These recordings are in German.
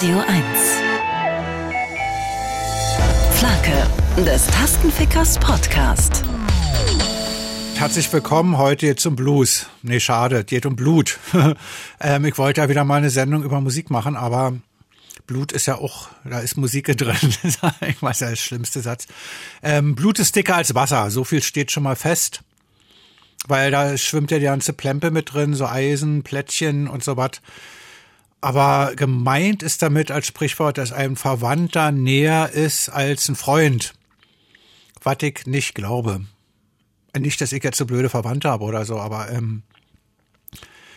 Radio 1. Flake des Tastenfickers Podcast. Herzlich willkommen heute zum Blues. Nee, schade, geht um Blut. ähm, ich wollte ja wieder mal eine Sendung über Musik machen, aber Blut ist ja auch, da ist Musik drin. ich weiß ja, der schlimmste Satz. Ähm, Blut ist dicker als Wasser, so viel steht schon mal fest. Weil da schwimmt ja die ganze Plempe mit drin, so Eisen, Plättchen und so was. Aber gemeint ist damit als Sprichwort, dass ein Verwandter näher ist als ein Freund. Was ich nicht glaube. Nicht, dass ich jetzt so blöde Verwandte habe oder so, aber ähm,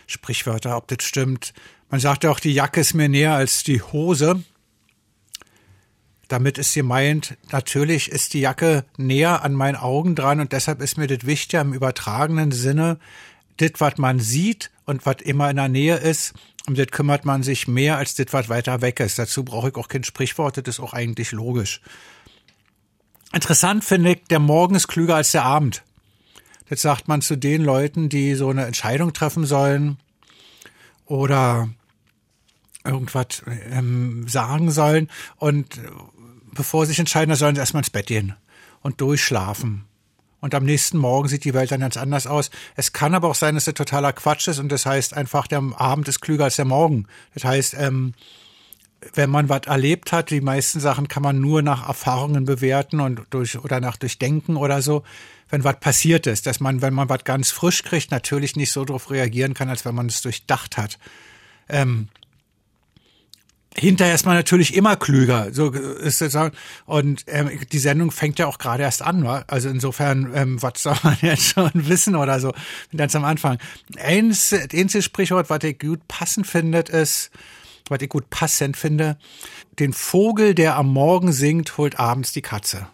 Sprichwörter, ob das stimmt. Man sagt ja auch, die Jacke ist mir näher als die Hose. Damit ist gemeint, natürlich ist die Jacke näher an meinen Augen dran und deshalb ist mir das wichtiger im übertragenen Sinne, das, was man sieht und was immer in der Nähe ist, um das kümmert man sich mehr als das, was weiter weg ist. Dazu brauche ich auch kein Sprichwort, das ist auch eigentlich logisch. Interessant finde ich, der Morgen ist klüger als der Abend. Das sagt man zu den Leuten, die so eine Entscheidung treffen sollen oder irgendwas ähm, sagen sollen. Und bevor sie sich entscheiden, sollen sie erstmal ins Bett gehen und durchschlafen und am nächsten Morgen sieht die Welt dann ganz anders aus. Es kann aber auch sein, dass es totaler Quatsch ist und das heißt einfach, der Abend ist klüger als der Morgen. Das heißt, ähm, wenn man was erlebt hat, die meisten Sachen kann man nur nach Erfahrungen bewerten und durch oder nach Durchdenken oder so, wenn was passiert ist, dass man, wenn man was ganz frisch kriegt, natürlich nicht so darauf reagieren kann, als wenn man es durchdacht hat. Ähm, hinterher ist man natürlich immer klüger. So ist es und ähm, die Sendung fängt ja auch gerade erst an, wa? Also insofern, ähm, was soll man jetzt schon wissen oder so ganz am Anfang. Eins, einziges Sprichwort, was ich gut passend findet, ist, was ich gut passend finde, den Vogel, der am Morgen singt, holt abends die Katze.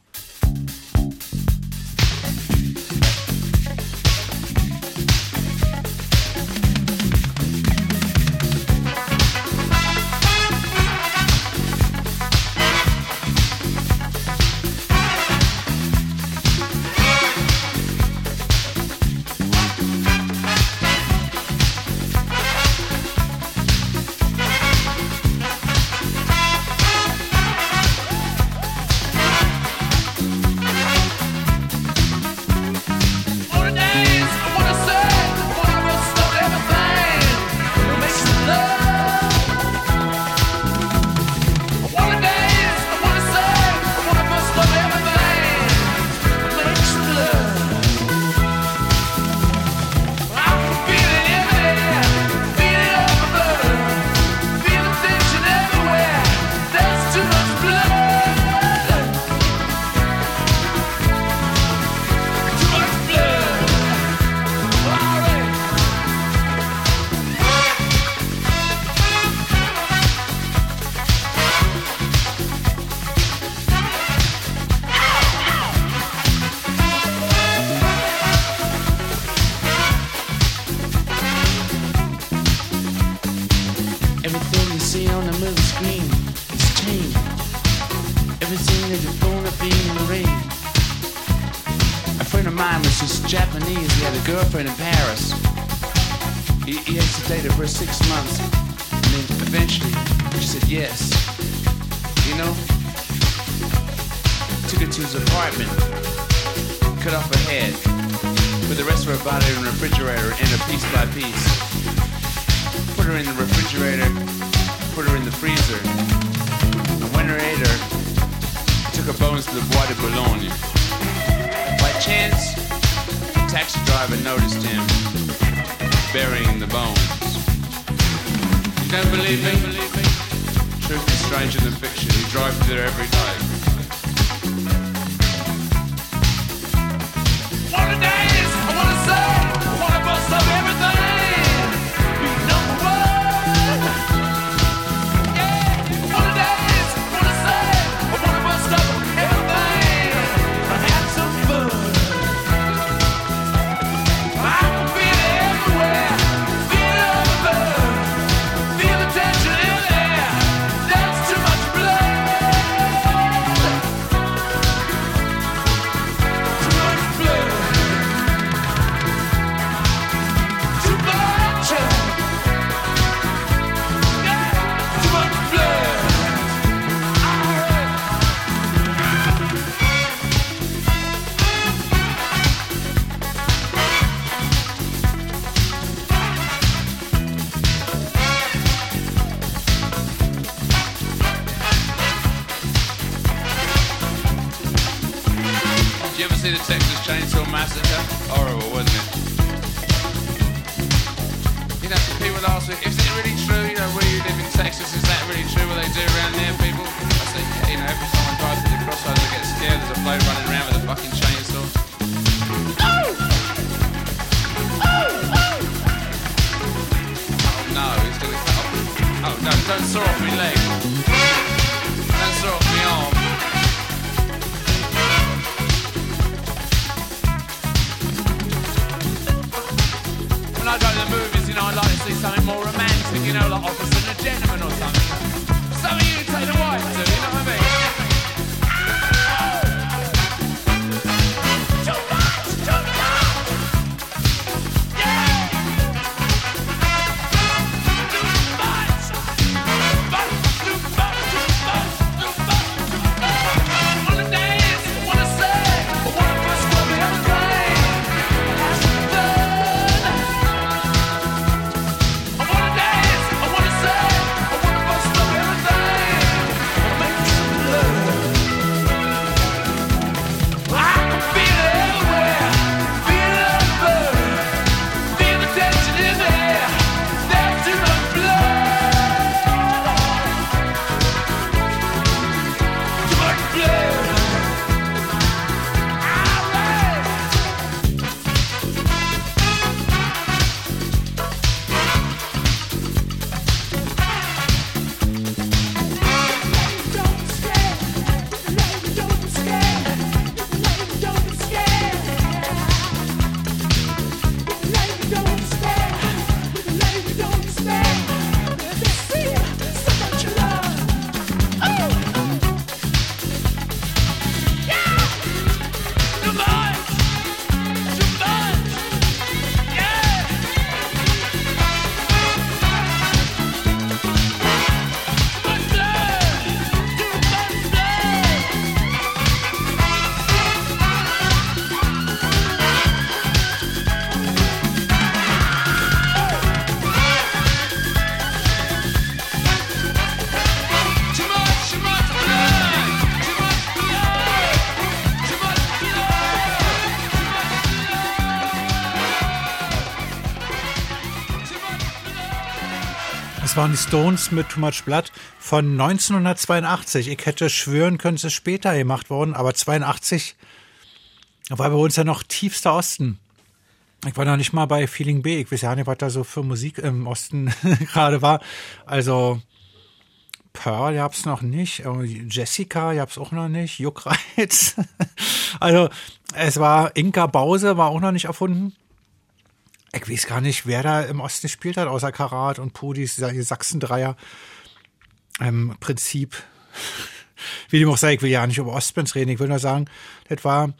he, he had her for six months, and then eventually she said yes. You know, took her to his apartment, cut off her head, put the rest of her body in the refrigerator, and her piece by piece. Put her in the refrigerator, put her in the freezer, and when her ate her, took her bones to the Bois de Boulogne. By chance, the taxi driver noticed him burying the bones. You don't believe me? Truth is stranger than fiction. You drive through there every day. Waren die Stones mit Too Much Blood von 1982. Ich hätte schwören können, es ist später gemacht worden, aber 82 war bei uns ja noch tiefster Osten. Ich war noch nicht mal bei Feeling B. Ich weiß ja nicht, was da so für Musik im Osten gerade war. Also Pearl gab's noch nicht, Jessica gab's auch noch nicht, Juckreiz. also es war Inka Bause war auch noch nicht erfunden. Ich weiß gar nicht, wer da im Osten gespielt hat, außer Karat und Pudis, dieser Sachsen-Dreier. Im Prinzip, wie dem auch sei, ich will ja nicht über Ostbands reden, ich will nur sagen, das war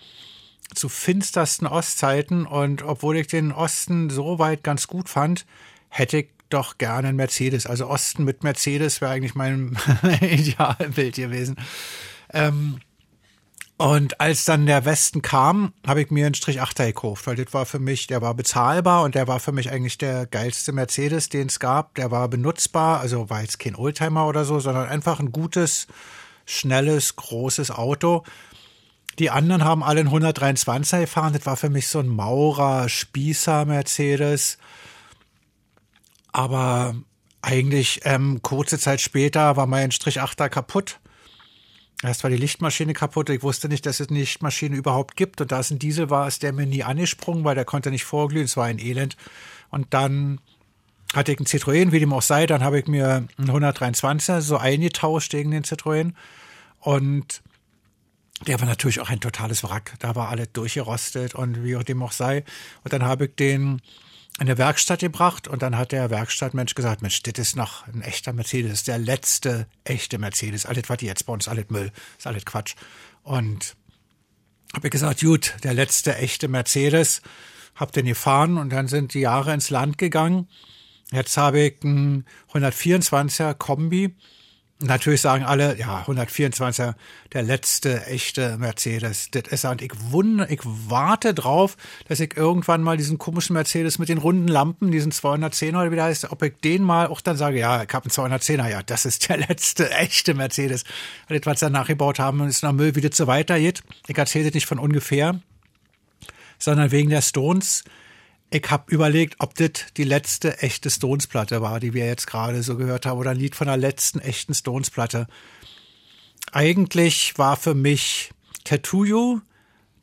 zu finstersten Ostzeiten und obwohl ich den Osten so weit ganz gut fand, hätte ich doch gerne einen Mercedes. Also Osten mit Mercedes wäre eigentlich mein Idealbild gewesen. Ähm, und als dann der Westen kam, habe ich mir einen Strich 8er gekauft, weil das war für mich, der war bezahlbar und der war für mich eigentlich der geilste Mercedes, den es gab. Der war benutzbar, also war jetzt kein Oldtimer oder so, sondern einfach ein gutes, schnelles, großes Auto. Die anderen haben alle einen 123er gefahren. Das war für mich so ein Maurer, Spießer Mercedes. Aber eigentlich ähm, kurze Zeit später war mein Strich 8er kaputt. Erst war die Lichtmaschine kaputt. Ich wusste nicht, dass es eine Lichtmaschine überhaupt gibt. Und da es ein Diesel war, ist der mir nie angesprungen, weil der konnte nicht vorglühen. Es war ein Elend. Und dann hatte ich einen Citroën, wie dem auch sei. Dann habe ich mir einen 123er so eingetauscht gegen den Citroën. Und der war natürlich auch ein totales Wrack. Da war alles durchgerostet und wie auch dem auch sei. Und dann habe ich den in der Werkstatt gebracht und dann hat der Werkstattmensch gesagt, Mensch, das ist noch ein echter Mercedes, der letzte echte Mercedes. Alles, was die jetzt bei uns, alles Müll, ist alles Quatsch. Und habe ich gesagt, gut, der letzte echte Mercedes, hab den gefahren und dann sind die Jahre ins Land gegangen. Jetzt habe ich einen 124er Kombi. Natürlich sagen alle, ja, 124er, der letzte echte Mercedes. Das ist. Und ich wundere, ich warte drauf, dass ich irgendwann mal diesen komischen Mercedes mit den runden Lampen, diesen 210er oder wie der heißt, ob ich den mal auch dann sage, ja, ich habe einen 210er, ja, das ist der letzte echte Mercedes. Weil das, was sie nachgebaut haben, ist nach Müll, wie das so weitergeht. Ich erzähle das nicht von ungefähr. sondern wegen der Stones. Ich habe überlegt, ob das die letzte echte Stones-Platte war, die wir jetzt gerade so gehört haben, oder ein Lied von der letzten echten Stones-Platte. Eigentlich war für mich Tattoo You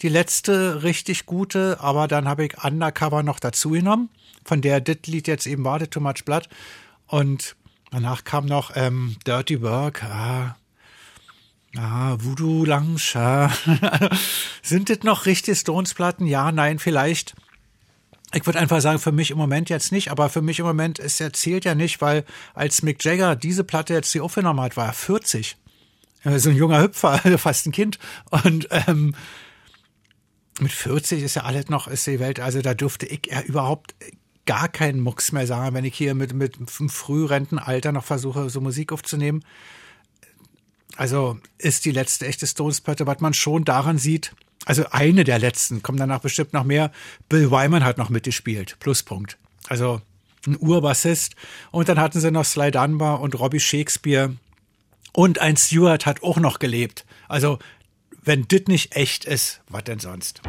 die letzte richtig gute, aber dann habe ich Undercover noch dazu genommen, von der das Lied jetzt eben war, The Too Much Blood. Und danach kam noch ähm, Dirty Work, ah, ah, Voodoo ah. Sind das noch richtig Stones-Platten? Ja, nein, vielleicht. Ich würde einfach sagen, für mich im Moment jetzt nicht, aber für mich im Moment ist er zählt ja nicht, weil als Mick Jagger diese Platte jetzt die aufgenommen hat, war er 40. Äh, So ein junger Hüpfer, fast ein Kind. Und ähm, mit 40 ist ja alles noch, ist die Welt, also da durfte ich ja überhaupt gar keinen Mucks mehr sagen, wenn ich hier mit, mit einem Frührentenalter noch versuche, so Musik aufzunehmen. Also ist die letzte echte Stones-Platte, was man schon daran sieht, also eine der letzten, kommen danach bestimmt noch mehr. Bill Wyman hat noch mitgespielt, Pluspunkt. Also ein Urbassist. Und dann hatten sie noch Sly Dunbar und Robbie Shakespeare. Und ein Stewart hat auch noch gelebt. Also, wenn das nicht echt ist, was denn sonst?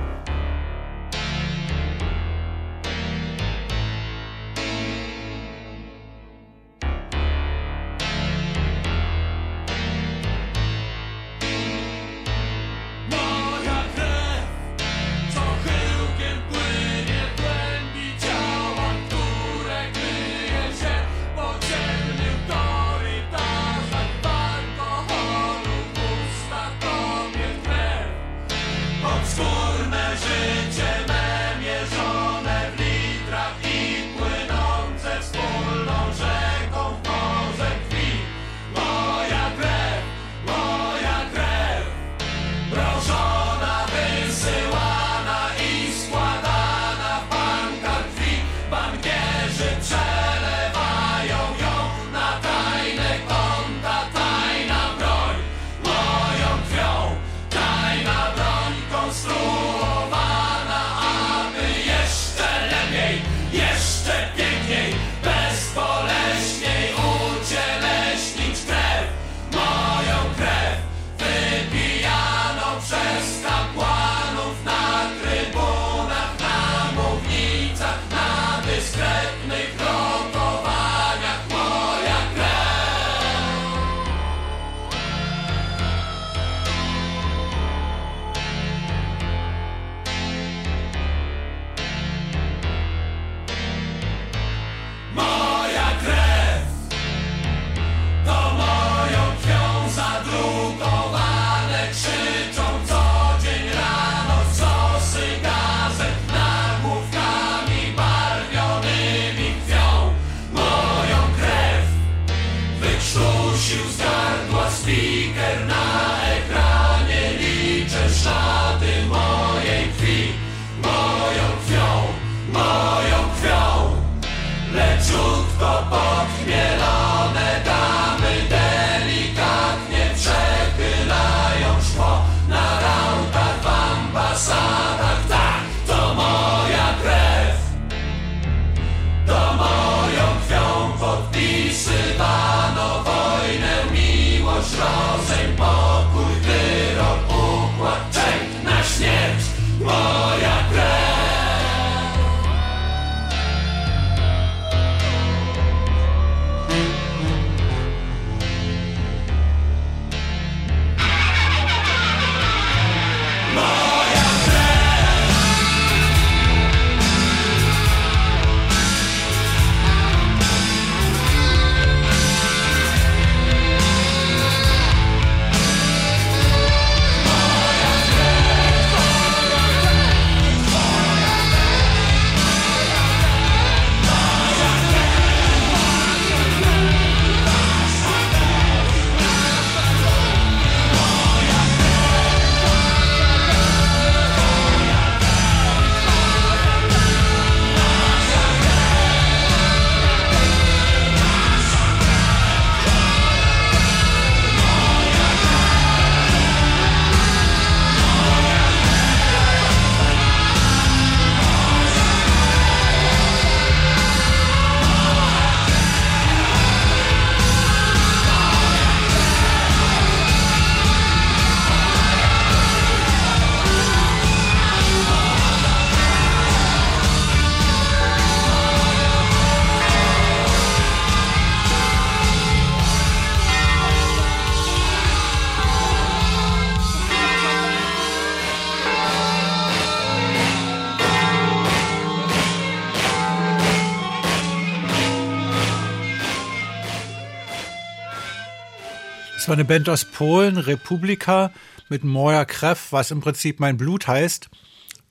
Das war eine Band aus Polen, Republika, mit Moja Krev, was im Prinzip mein Blut heißt.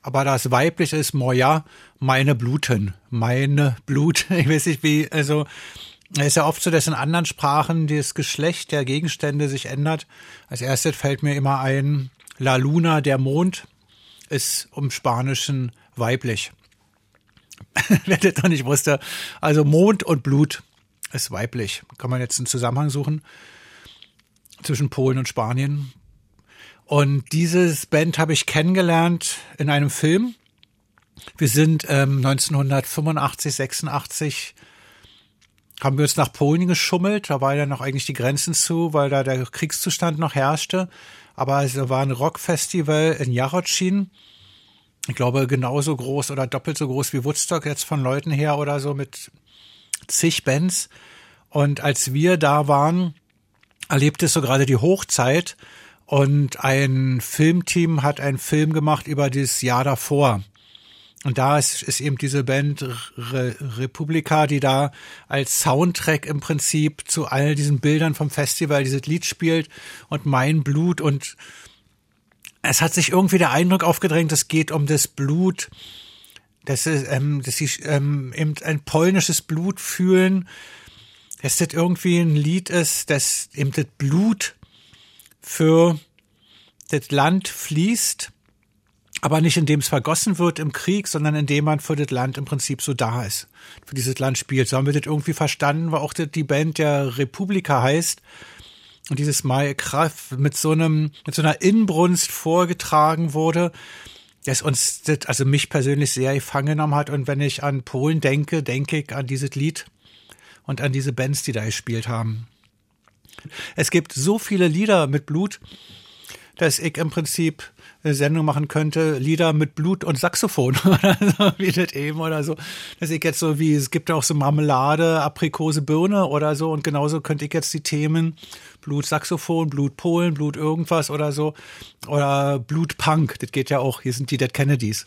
Aber das weiblich ist Moja, meine Bluten, meine Blut. Ich weiß nicht wie, also es ist ja oft so, dass in anderen Sprachen das Geschlecht der Gegenstände sich ändert. Als erstes fällt mir immer ein, La Luna, der Mond, ist im Spanischen weiblich. Wer das noch nicht wusste. Also Mond und Blut ist weiblich. Kann man jetzt einen Zusammenhang suchen zwischen Polen und Spanien. Und dieses Band habe ich kennengelernt in einem Film. Wir sind ähm, 1985, 86 haben wir uns nach Polen geschummelt. Da war ja noch eigentlich die Grenzen zu, weil da der Kriegszustand noch herrschte. Aber es war ein Rockfestival in Jarocin. Ich glaube, genauso groß oder doppelt so groß wie Woodstock jetzt von Leuten her oder so mit zig Bands. Und als wir da waren, erlebte so gerade die Hochzeit und ein Filmteam hat einen Film gemacht über dieses Jahr davor. Und da ist, ist eben diese Band Re Republika, die da als Soundtrack im Prinzip zu all diesen Bildern vom Festival dieses Lied spielt und Mein Blut und es hat sich irgendwie der Eindruck aufgedrängt, es geht um das Blut, dass, ähm, dass sie ähm, eben ein polnisches Blut fühlen, dass das irgendwie ein Lied ist, dass eben das Blut für das Land fließt, aber nicht indem es vergossen wird im Krieg, sondern indem man für das Land im Prinzip so da ist, für dieses Land spielt. So haben wir das irgendwie verstanden, weil auch die Band der Republika heißt und dieses Mai Kraft mit so einem, mit so einer Inbrunst vorgetragen wurde, das uns, das, also mich persönlich sehr gefangen genommen hat. Und wenn ich an Polen denke, denke ich an dieses Lied und an diese Bands, die da gespielt haben. Es gibt so viele Lieder mit Blut, dass ich im Prinzip eine Sendung machen könnte, Lieder mit Blut und Saxophon oder so, wie das eben oder so. Dass ich jetzt so wie, es gibt auch so Marmelade, Aprikose, Birne oder so und genauso könnte ich jetzt die Themen Blut Saxophon, Blut Polen, Blut irgendwas oder so oder Blut Punk, das geht ja auch, hier sind die Dead Kennedys.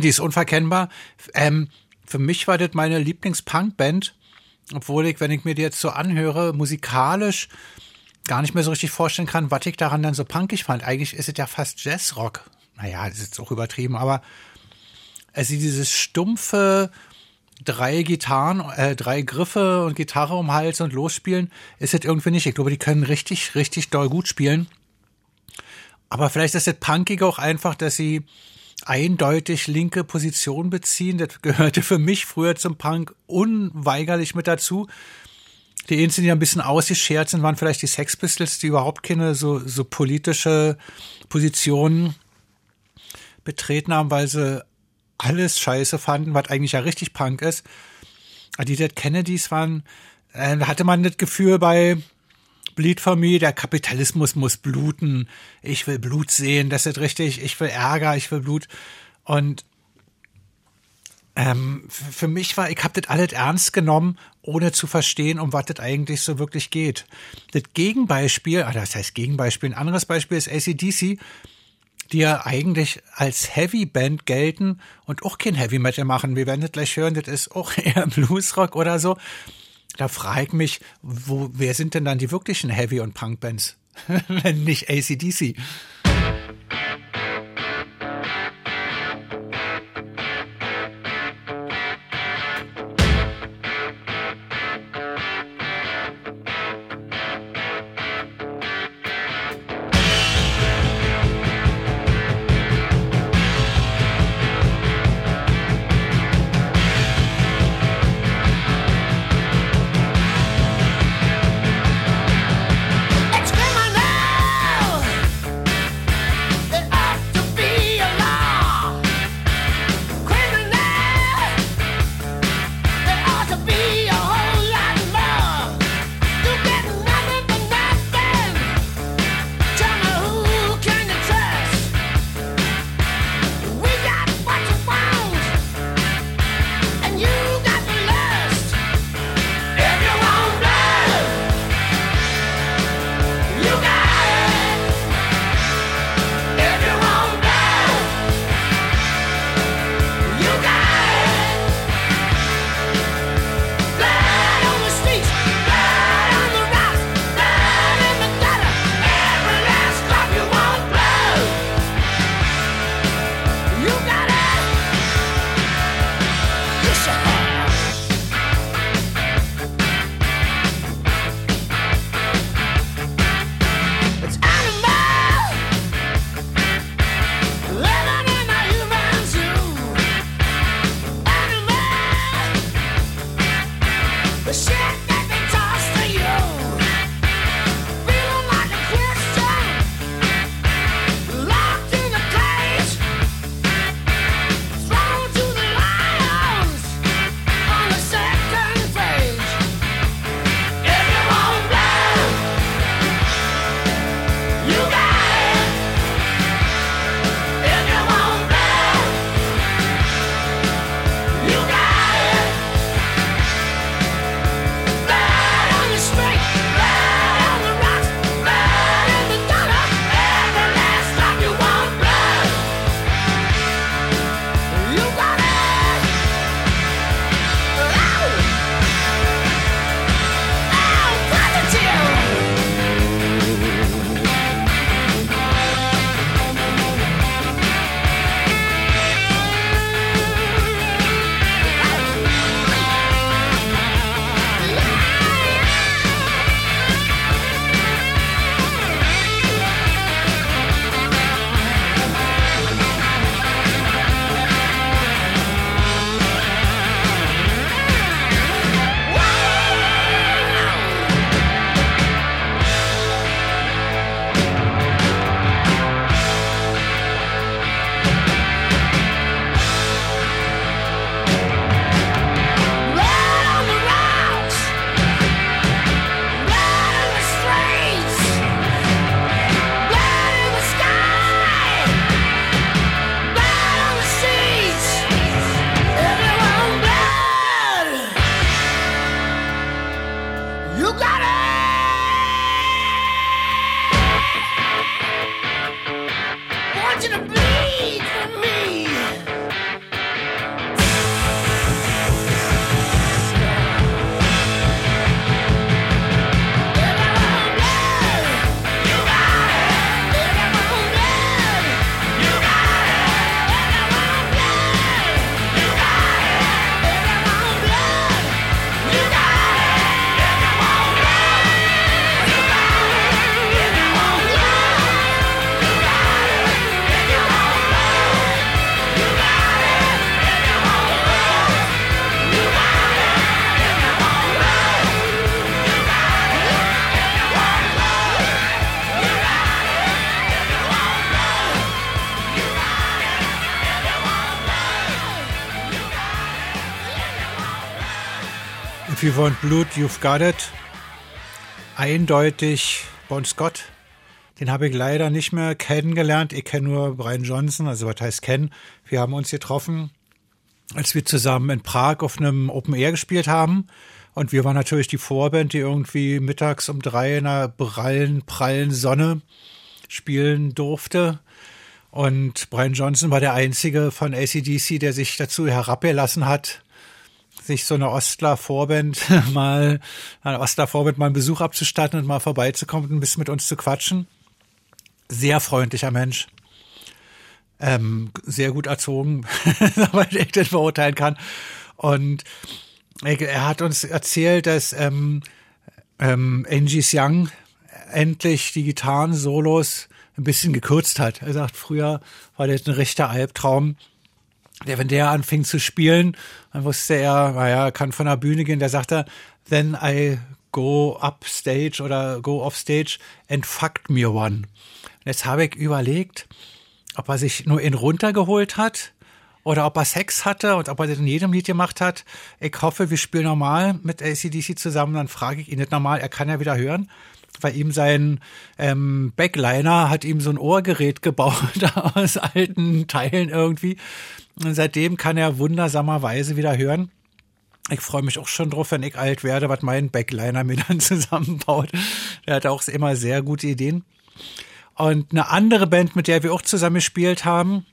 Die Kennedys, unverkennbar. Ähm, für mich war das meine Lieblings-Punk-Band, obwohl ich, wenn ich mir die jetzt so anhöre, musikalisch gar nicht mehr so richtig vorstellen kann, was ich daran dann so punkig fand. Eigentlich ist es ja fast Jazzrock. Naja, das ist jetzt auch übertrieben, aber also dieses stumpfe drei Gitarren, äh, drei Griffe und Gitarre um Hals und losspielen, ist es irgendwie nicht. Ich glaube, die können richtig, richtig doll gut spielen. Aber vielleicht ist das Punkige auch einfach, dass sie eindeutig linke Position beziehen. Das gehörte für mich früher zum Punk unweigerlich mit dazu. Die einzigen, die ein bisschen ausgeschert sind, waren vielleicht die Sex Pistols, die überhaupt keine so, so politische Positionen betreten haben, weil sie alles scheiße fanden, was eigentlich ja richtig Punk ist. Die Dead Kennedys waren, äh, hatte man das Gefühl bei Bleed for Me, der Kapitalismus muss bluten. Ich will Blut sehen, das ist richtig. Ich will Ärger, ich will Blut. Und ähm, für mich war, ich habe das alles ernst genommen, ohne zu verstehen, um was das eigentlich so wirklich geht. Das Gegenbeispiel, ah, das heißt Gegenbeispiel, ein anderes Beispiel ist ACDC, die ja eigentlich als Heavy Band gelten und auch kein Heavy Metal machen. Wir werden das gleich hören, das ist auch eher Bluesrock oder so. Da frage ich mich, wo, wer sind denn dann die wirklichen Heavy- und Punk-Bands? Wenn nicht ACDC. You want blood, you've got it. Eindeutig Bon Scott. Den habe ich leider nicht mehr kennengelernt. Ich kenne nur Brian Johnson, also was heißt kennen. Wir haben uns getroffen, als wir zusammen in Prag auf einem Open Air gespielt haben. Und wir waren natürlich die Vorband, die irgendwie mittags um drei in einer prallen, prallen Sonne spielen durfte. Und Brian Johnson war der einzige von ACDC, der sich dazu herabgelassen hat, sich so eine Ostler-Vorband mal, eine Ostler-Vorband mal einen Besuch abzustatten und mal vorbeizukommen und ein bisschen mit uns zu quatschen. Sehr freundlicher Mensch. Ähm, sehr gut erzogen, soweit ich das beurteilen kann. Und er, hat uns erzählt, dass ähm, ähm, Angie Young endlich die Gitarren-Solos ein bisschen gekürzt hat. Er sagt, früher war das ein rechter Albtraum. Der, wenn der anfing zu spielen, dann wusste er, naja, er kann von der Bühne gehen. Der sagte, then I go upstage oder go offstage and fucked me one. Und jetzt habe ich überlegt, ob er sich nur in runtergeholt hat oder ob er Sex hatte und ob er das in jedem Lied gemacht hat. Ich hoffe, wir spielen normal mit ACDC zusammen, dann frage ich ihn nicht normal, er kann ja wieder hören. Weil ihm sein ähm, Backliner hat ihm so ein Ohrgerät gebaut aus alten Teilen irgendwie. Und seitdem kann er wundersamerweise wieder hören. Ich freue mich auch schon drauf, wenn ich alt werde, was mein Backliner mir dann zusammenbaut. Der hat auch immer sehr gute Ideen. Und eine andere Band, mit der wir auch zusammen gespielt haben,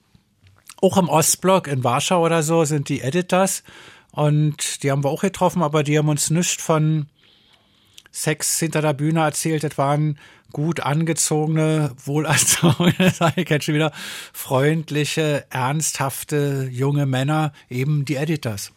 auch im Ostblock in Warschau oder so, sind die Editors. Und die haben wir auch getroffen, aber die haben uns nichts von Sex hinter der Bühne erzählt. Das waren gut angezogene, wohlerzogene, sage ich jetzt schon wieder, freundliche, ernsthafte junge Männer, eben die Editors.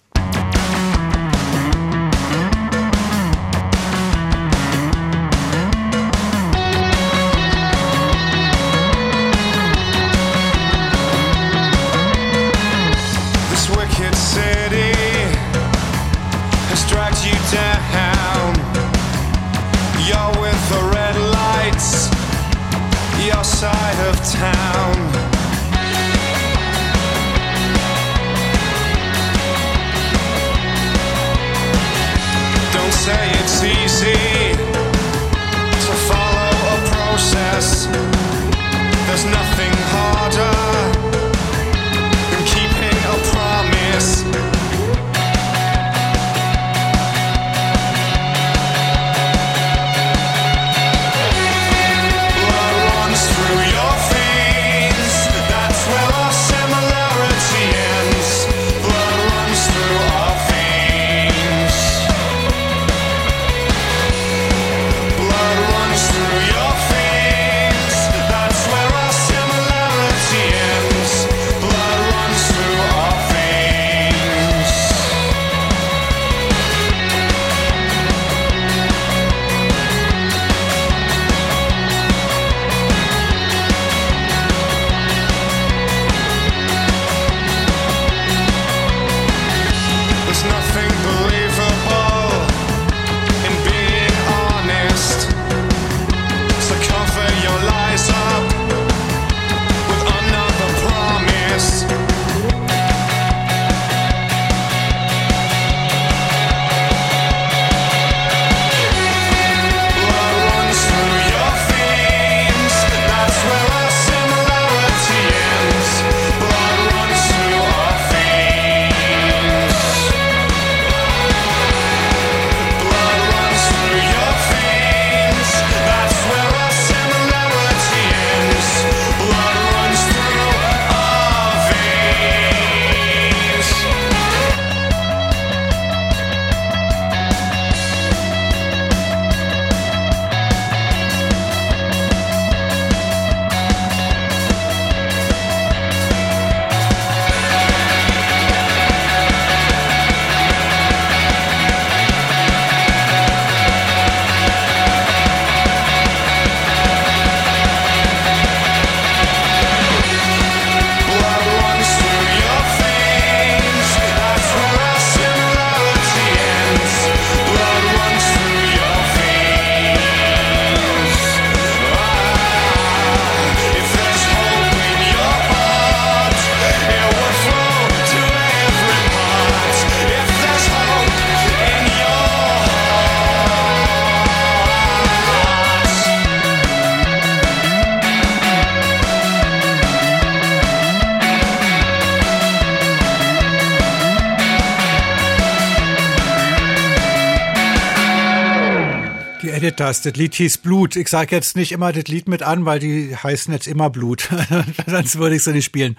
Editors, das Lied hieß Blut. Ich sage jetzt nicht immer das Lied mit an, weil die heißen jetzt immer Blut. Sonst würde ich sie nicht spielen.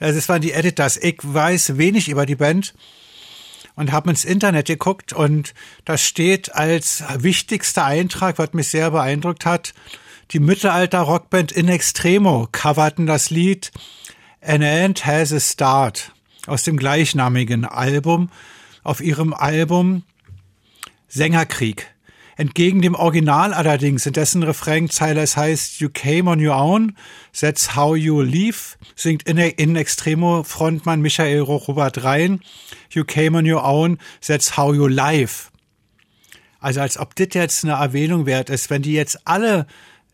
Also das waren die Editors. Ich weiß wenig über die Band und habe ins Internet geguckt und da steht als wichtigster Eintrag, was mich sehr beeindruckt hat, die Mittelalter-Rockband In Extremo coverten das Lied An End Has a Start aus dem gleichnamigen Album auf ihrem Album Sängerkrieg. Entgegen dem Original allerdings, in dessen Refrainzeile es heißt You came on your own, that's how you leave, singt in, in Extremo Frontmann Michael Robert rein You came on your own, that's how you live. Also als ob das jetzt eine Erwähnung wert ist, wenn die jetzt alle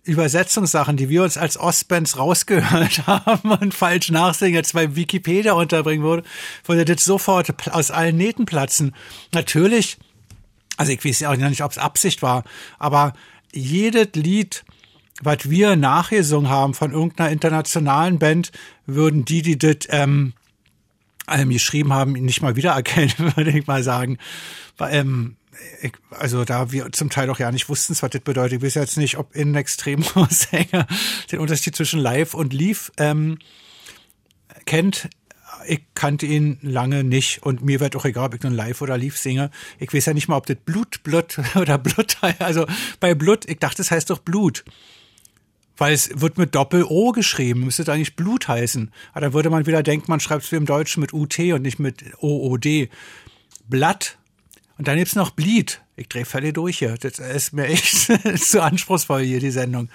Übersetzungssachen, die wir uns als Ostbands rausgehört haben und falsch nachsingen, jetzt bei Wikipedia unterbringen würde, würde das sofort aus allen Nähten platzen. Natürlich also ich weiß ja auch nicht, ob es Absicht war, aber jedes Lied, was wir nachgesungen haben von irgendeiner internationalen Band, würden die, die das ähm, ähm, geschrieben haben, nicht mal wiedererkennen, würde ich mal sagen. Ähm, ich, also da wir zum Teil auch ja nicht wussten, was das bedeutet. Ich weiß jetzt nicht, ob in Extremo-Sänger den Unterschied zwischen Live und Lief ähm, kennt ich kannte ihn lange nicht und mir wird auch egal, ob ich nun live oder live singe. Ich weiß ja nicht mal, ob das Blut, Blut oder Blut. Also bei Blut, ich dachte, es heißt doch Blut. Weil es wird mit Doppel-O geschrieben, müsste es eigentlich Blut heißen. Aber dann würde man wieder denken, man schreibt es wie im Deutschen mit UT und nicht mit OOD. Blatt. Und dann gibt's noch Bleed. Ich drehe völlig durch hier. Das ist mir echt zu anspruchsvoll hier, die Sendung.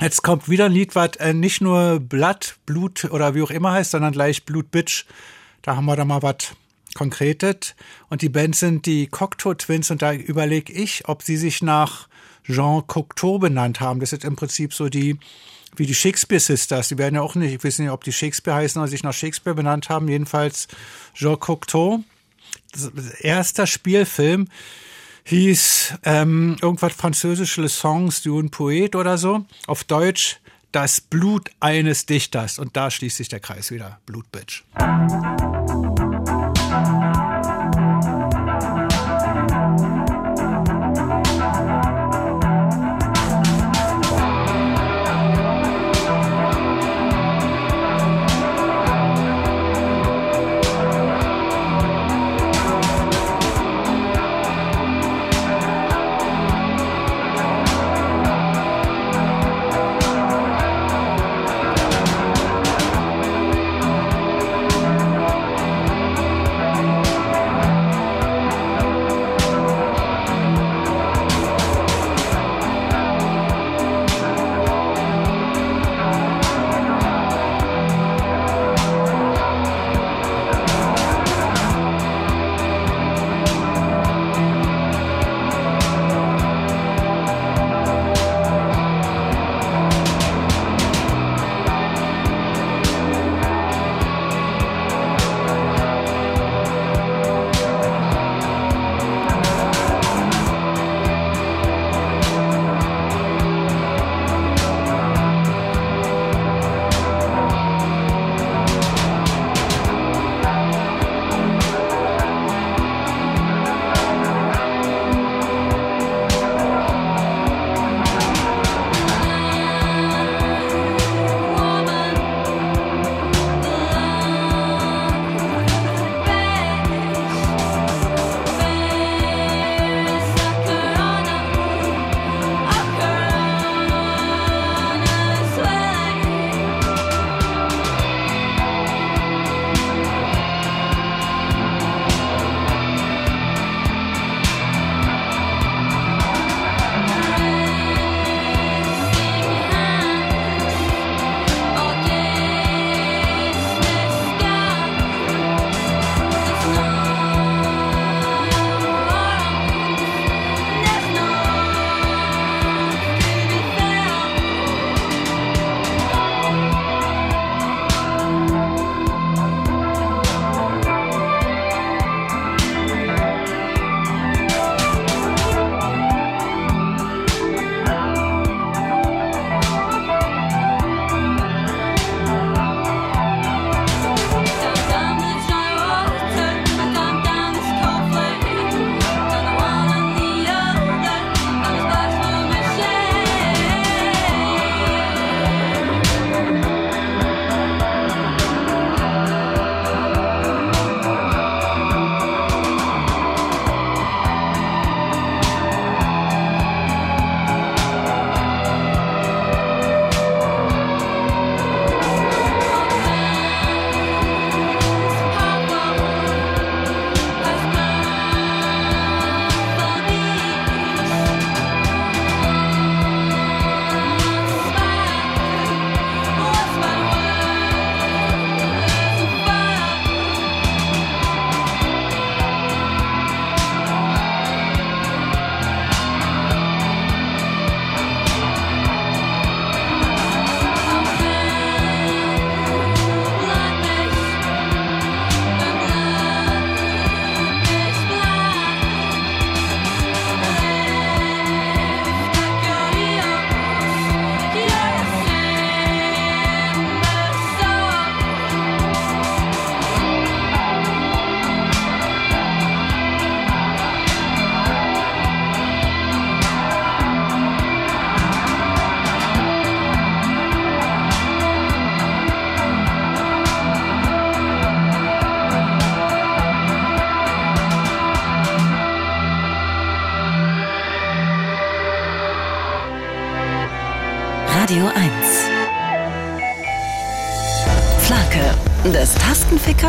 Jetzt kommt wieder ein Lied, was äh, nicht nur Blatt, Blut oder wie auch immer heißt, sondern gleich Blut Bitch. Da haben wir da mal was Konkretes. Und die Band sind die Cocteau Twins und da überlege ich, ob sie sich nach Jean Cocteau benannt haben. Das ist im Prinzip so die, wie die Shakespeare Sisters. Die werden ja auch nicht, ich weiß nicht, ob die Shakespeare heißen oder sich nach Shakespeare benannt haben. Jedenfalls Jean Cocteau. Erster Spielfilm hieß ähm, irgendwas französische Songs d'un Poet oder so. Auf Deutsch das Blut eines Dichters. Und da schließt sich der Kreis wieder. Blutbitch.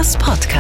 Das Podcast.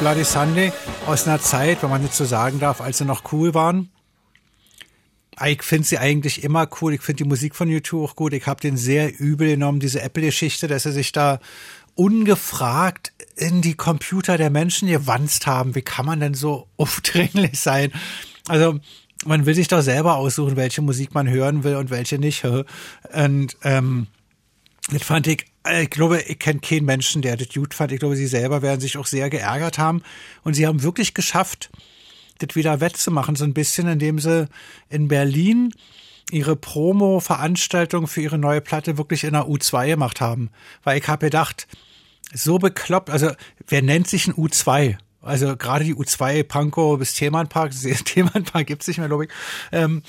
Bloody Sunday aus einer Zeit, wenn man nicht so sagen darf, als sie noch cool waren. Ich finde sie eigentlich immer cool. Ich finde die Musik von YouTube auch gut. Ich habe den sehr übel genommen, diese Apple-Geschichte, dass sie sich da ungefragt in die Computer der Menschen gewanzt haben. Wie kann man denn so aufdringlich sein? Also man will sich doch selber aussuchen, welche Musik man hören will und welche nicht. Und ähm, das fand ich äh, ich glaube, ich kenne keinen Menschen, der das gut fand. Ich glaube, sie selber werden sich auch sehr geärgert haben. Und sie haben wirklich geschafft, das wieder wettzumachen, so ein bisschen, indem sie in Berlin ihre Promo-Veranstaltung für ihre neue Platte wirklich in der U2 gemacht haben. Weil ich habe gedacht, so bekloppt, also wer nennt sich ein U2? Also gerade die U2 Pankow bis Themenpark, Themenpark gibt es nicht mehr, glaube ich. Ähm,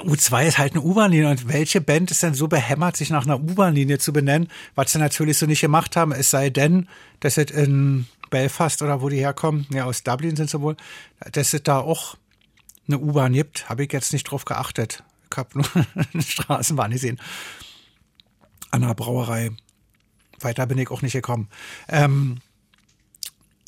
U2 ist halt eine U-Bahn-Linie und welche Band ist denn so behämmert, sich nach einer U-Bahn-Linie zu benennen, was sie natürlich so nicht gemacht haben, es sei denn, dass es in Belfast oder wo die herkommen, ja aus Dublin sind sie wohl, dass es da auch eine U-Bahn gibt, habe ich jetzt nicht drauf geachtet. Ich habe nur eine Straßenbahn gesehen. An der Brauerei. Weiter bin ich auch nicht gekommen. Ähm,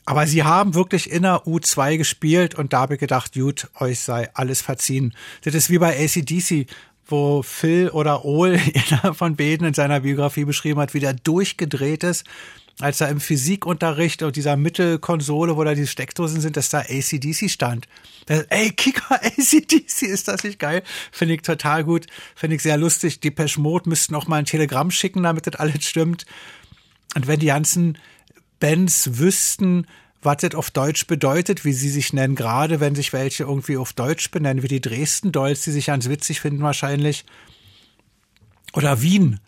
aber sie haben wirklich in der U2 gespielt und da habe ich gedacht, gut, euch sei alles verziehen. Das ist wie bei ACDC, wo Phil oder einer von beiden in seiner Biografie beschrieben hat, wie der durchgedreht ist, als er im Physikunterricht auf dieser Mittelkonsole, wo da die Steckdosen sind, dass da ACDC stand. Das, ey, Kicker, ACDC, ist das nicht geil? Finde ich total gut, finde ich sehr lustig. Die Mode müssten auch mal ein Telegramm schicken, damit das alles stimmt. Und wenn die ganzen Bands wüssten, was das auf Deutsch bedeutet, wie sie sich nennen, gerade wenn sich welche irgendwie auf Deutsch benennen, wie die Dresden Dolls, die sich ganz witzig finden wahrscheinlich. Oder Wien.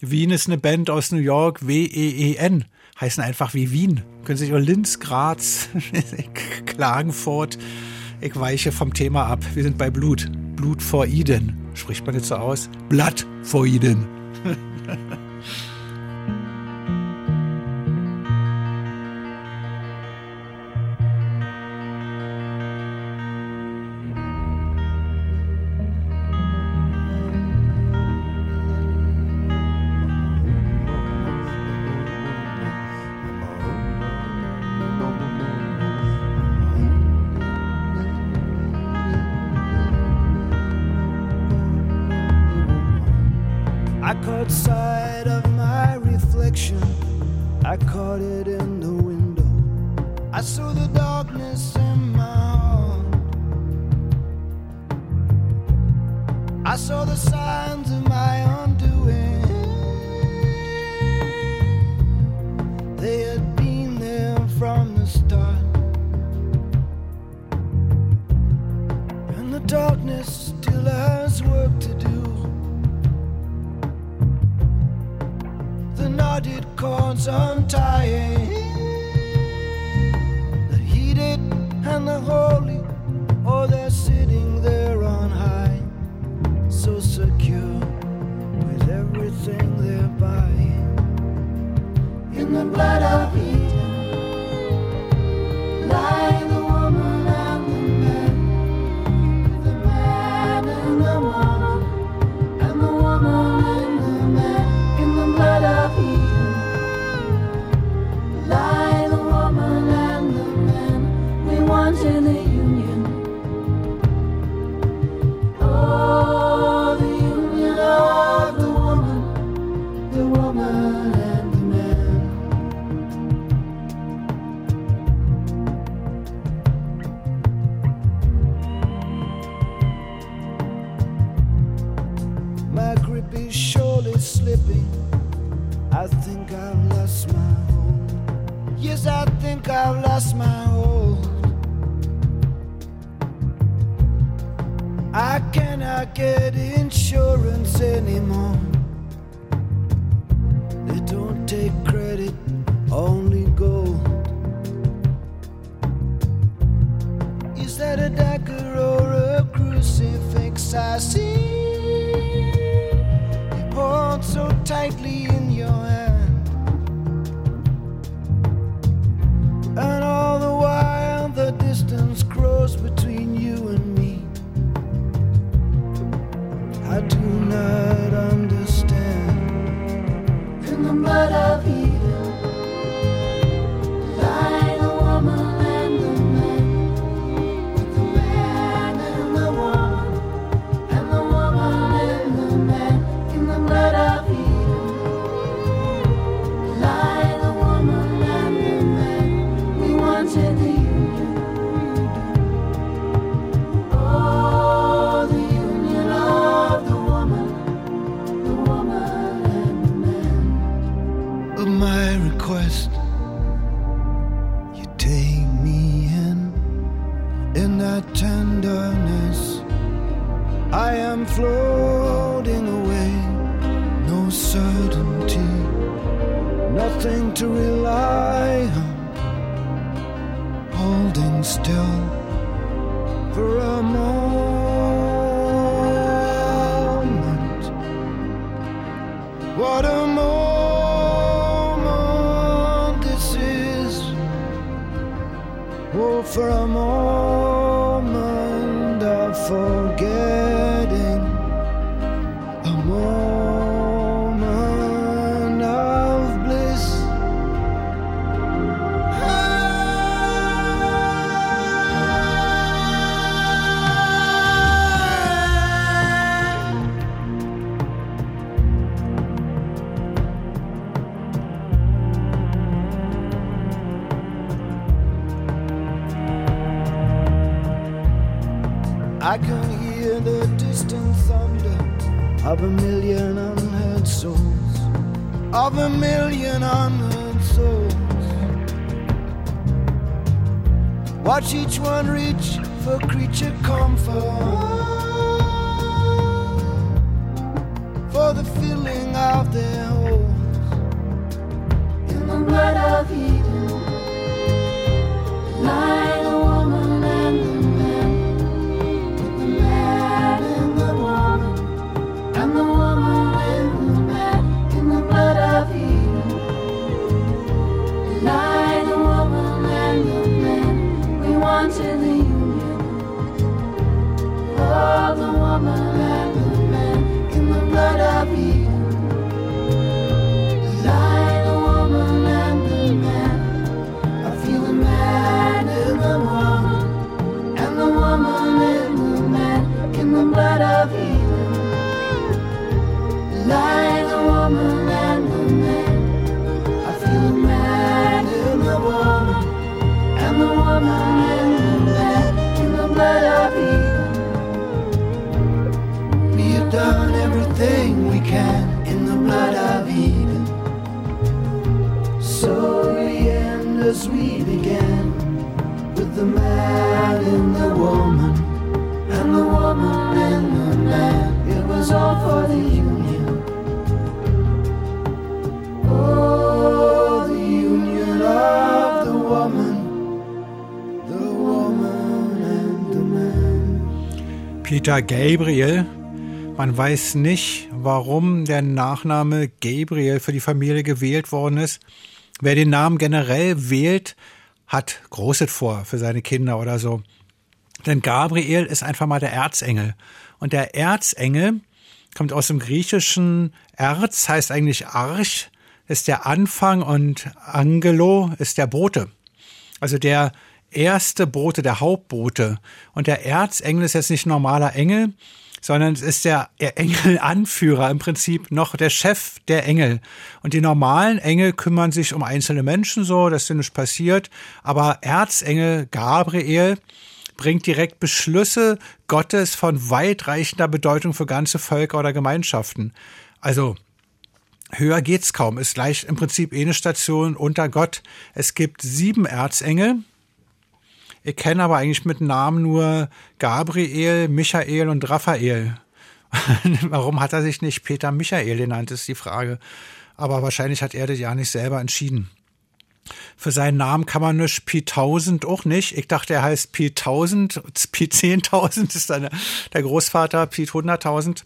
Wien ist eine Band aus New York, W-E-E-N. Heißen einfach wie Wien. Können sich auch Linz, Graz, Klagenfurt. Ich weiche vom Thema ab. Wir sind bei Blut. Blut vor Eden. Spricht man jetzt so aus? Blood vor Eden. assim. Peter Gabriel. Man weiß nicht, warum der Nachname Gabriel für die Familie gewählt worden ist. Wer den Namen generell wählt, hat Großes vor für seine Kinder oder so. Denn Gabriel ist einfach mal der Erzengel. Und der Erzengel kommt aus dem griechischen Erz, heißt eigentlich Arch, ist der Anfang und Angelo ist der Bote. Also der erste Bote, der Hauptbote. Und der Erzengel ist jetzt nicht normaler Engel, sondern es ist der Engelanführer im Prinzip noch der Chef der Engel. Und die normalen Engel kümmern sich um einzelne Menschen so, dass dir nicht passiert. Aber Erzengel Gabriel bringt direkt Beschlüsse Gottes von weitreichender Bedeutung für ganze Völker oder Gemeinschaften. Also höher geht's kaum. Ist gleich im Prinzip eh eine Station unter Gott. Es gibt sieben Erzengel. Ich kenne aber eigentlich mit Namen nur Gabriel, Michael und Raphael. Warum hat er sich nicht Peter Michael genannt, ist die Frage. Aber wahrscheinlich hat er das ja nicht selber entschieden. Für seinen Namen kann man nicht Pi 1000 auch nicht. Ich dachte, er heißt Pi 1000, Pi 10.000 ist dann der Großvater, Pi 100.000.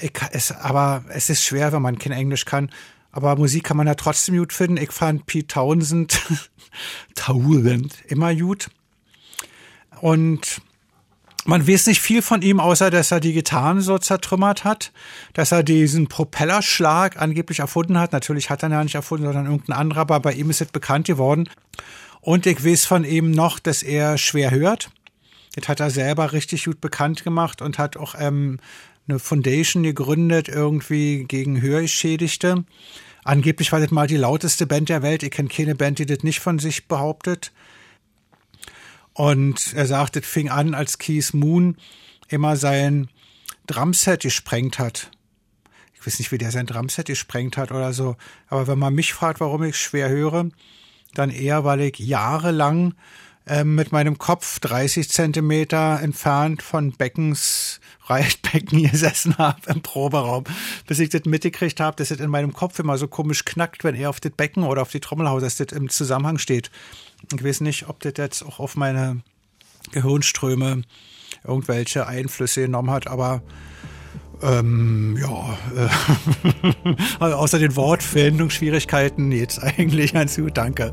Ich, es, aber es ist schwer, wenn man kein Englisch kann. Aber Musik kann man ja trotzdem gut finden. Ich fand Pi 1000, 1000 immer gut. Und man weiß nicht viel von ihm, außer dass er die Gitarren so zertrümmert hat, dass er diesen Propellerschlag angeblich erfunden hat. Natürlich hat er ihn ja nicht erfunden, sondern irgendein anderer, aber bei ihm ist es bekannt geworden. Und ich weiß von ihm noch, dass er schwer hört. Das hat er selber richtig gut bekannt gemacht und hat auch ähm, eine Foundation gegründet, irgendwie gegen Hörgeschädigte. Angeblich war das mal die lauteste Band der Welt. Ich kenne keine Band, die das nicht von sich behauptet. Und er sagt, es fing an, als Keith Moon immer sein Drumset gesprengt hat. Ich weiß nicht, wie der sein Drumset gesprengt hat oder so. Aber wenn man mich fragt, warum ich schwer höre, dann eher, weil ich jahrelang ähm, mit meinem Kopf 30 Zentimeter entfernt von Beckens Reitbecken gesessen habe im Proberaum, bis ich das mitgekriegt habe, dass das in meinem Kopf immer so komisch knackt, wenn er auf das Becken oder auf die Trommelhaus, dass das im Zusammenhang steht. Ich weiß nicht, ob das jetzt auch auf meine Gehirnströme irgendwelche Einflüsse genommen hat, aber ähm, ja, äh, also außer den Wortfindungsschwierigkeiten jetzt eigentlich ganz gut, danke.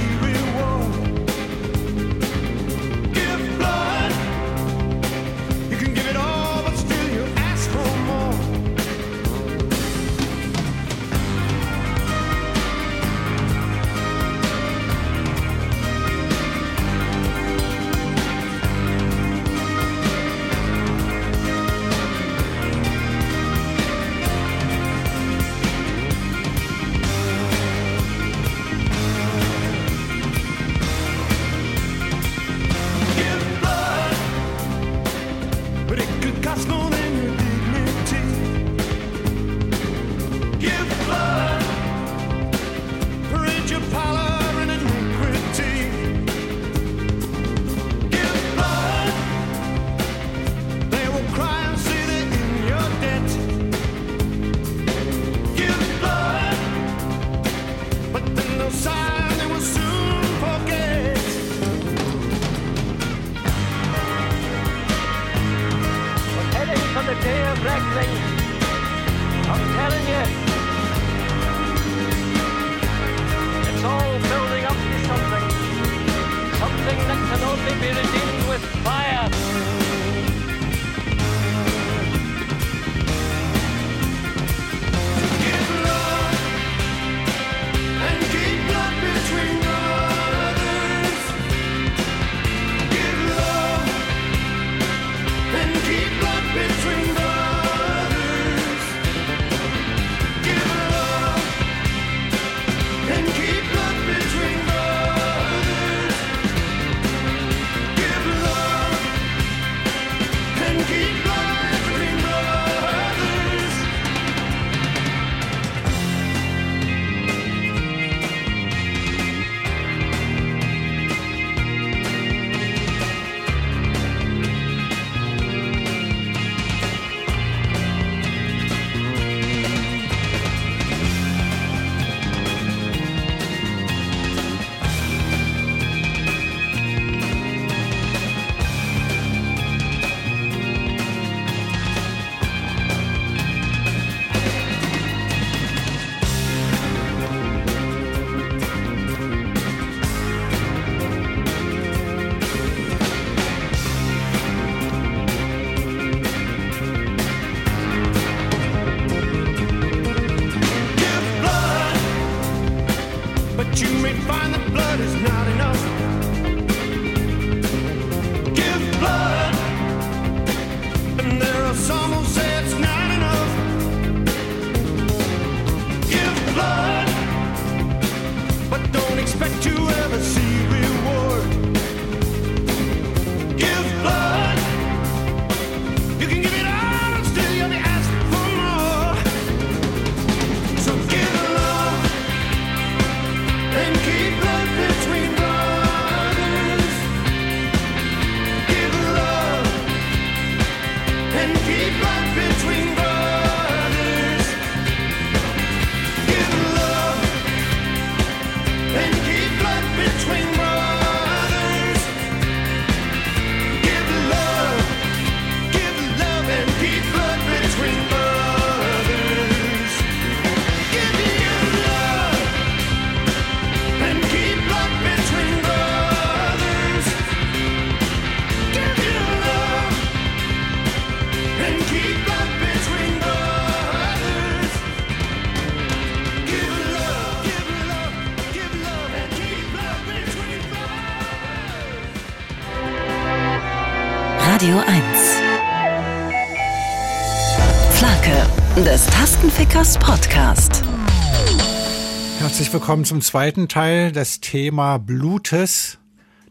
Willkommen zum zweiten Teil des Thema Blutes,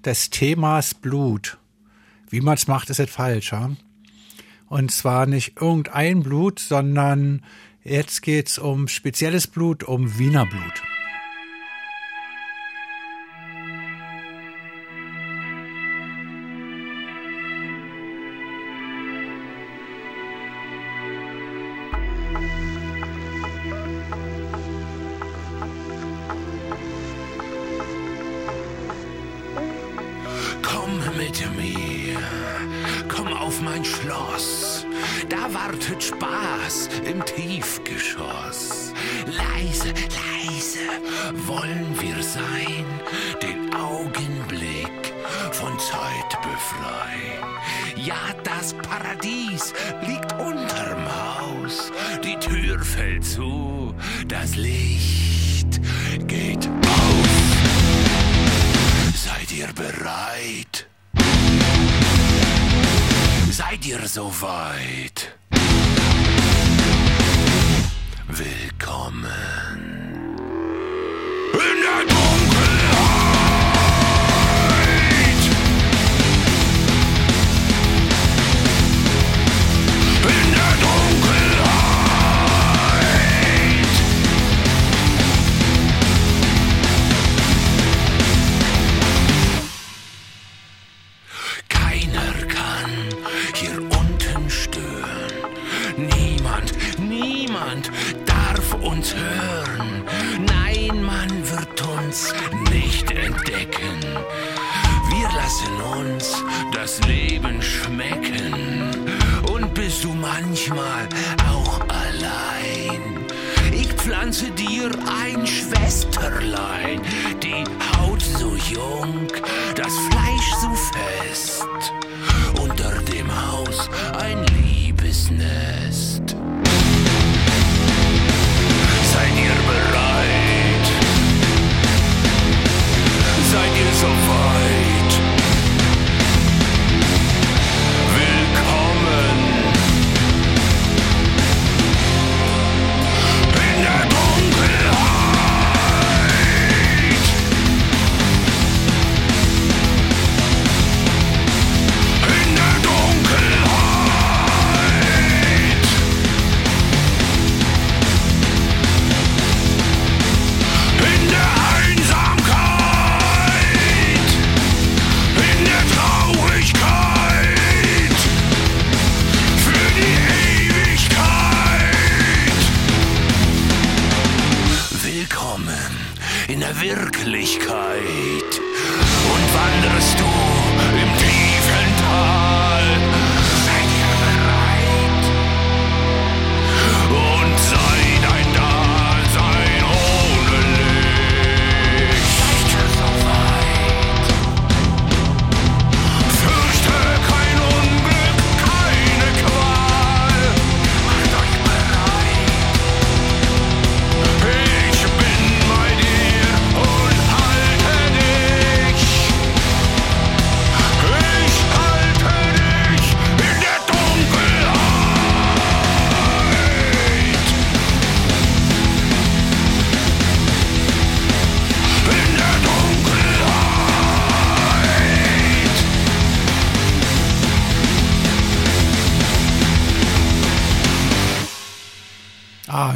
des Themas Blut. Wie man es macht, ist jetzt falsch, ja? Und zwar nicht irgendein Blut, sondern jetzt geht's um spezielles Blut, um Wiener Blut. Wirklichkeit. Und wanderst du im tiefen Tal.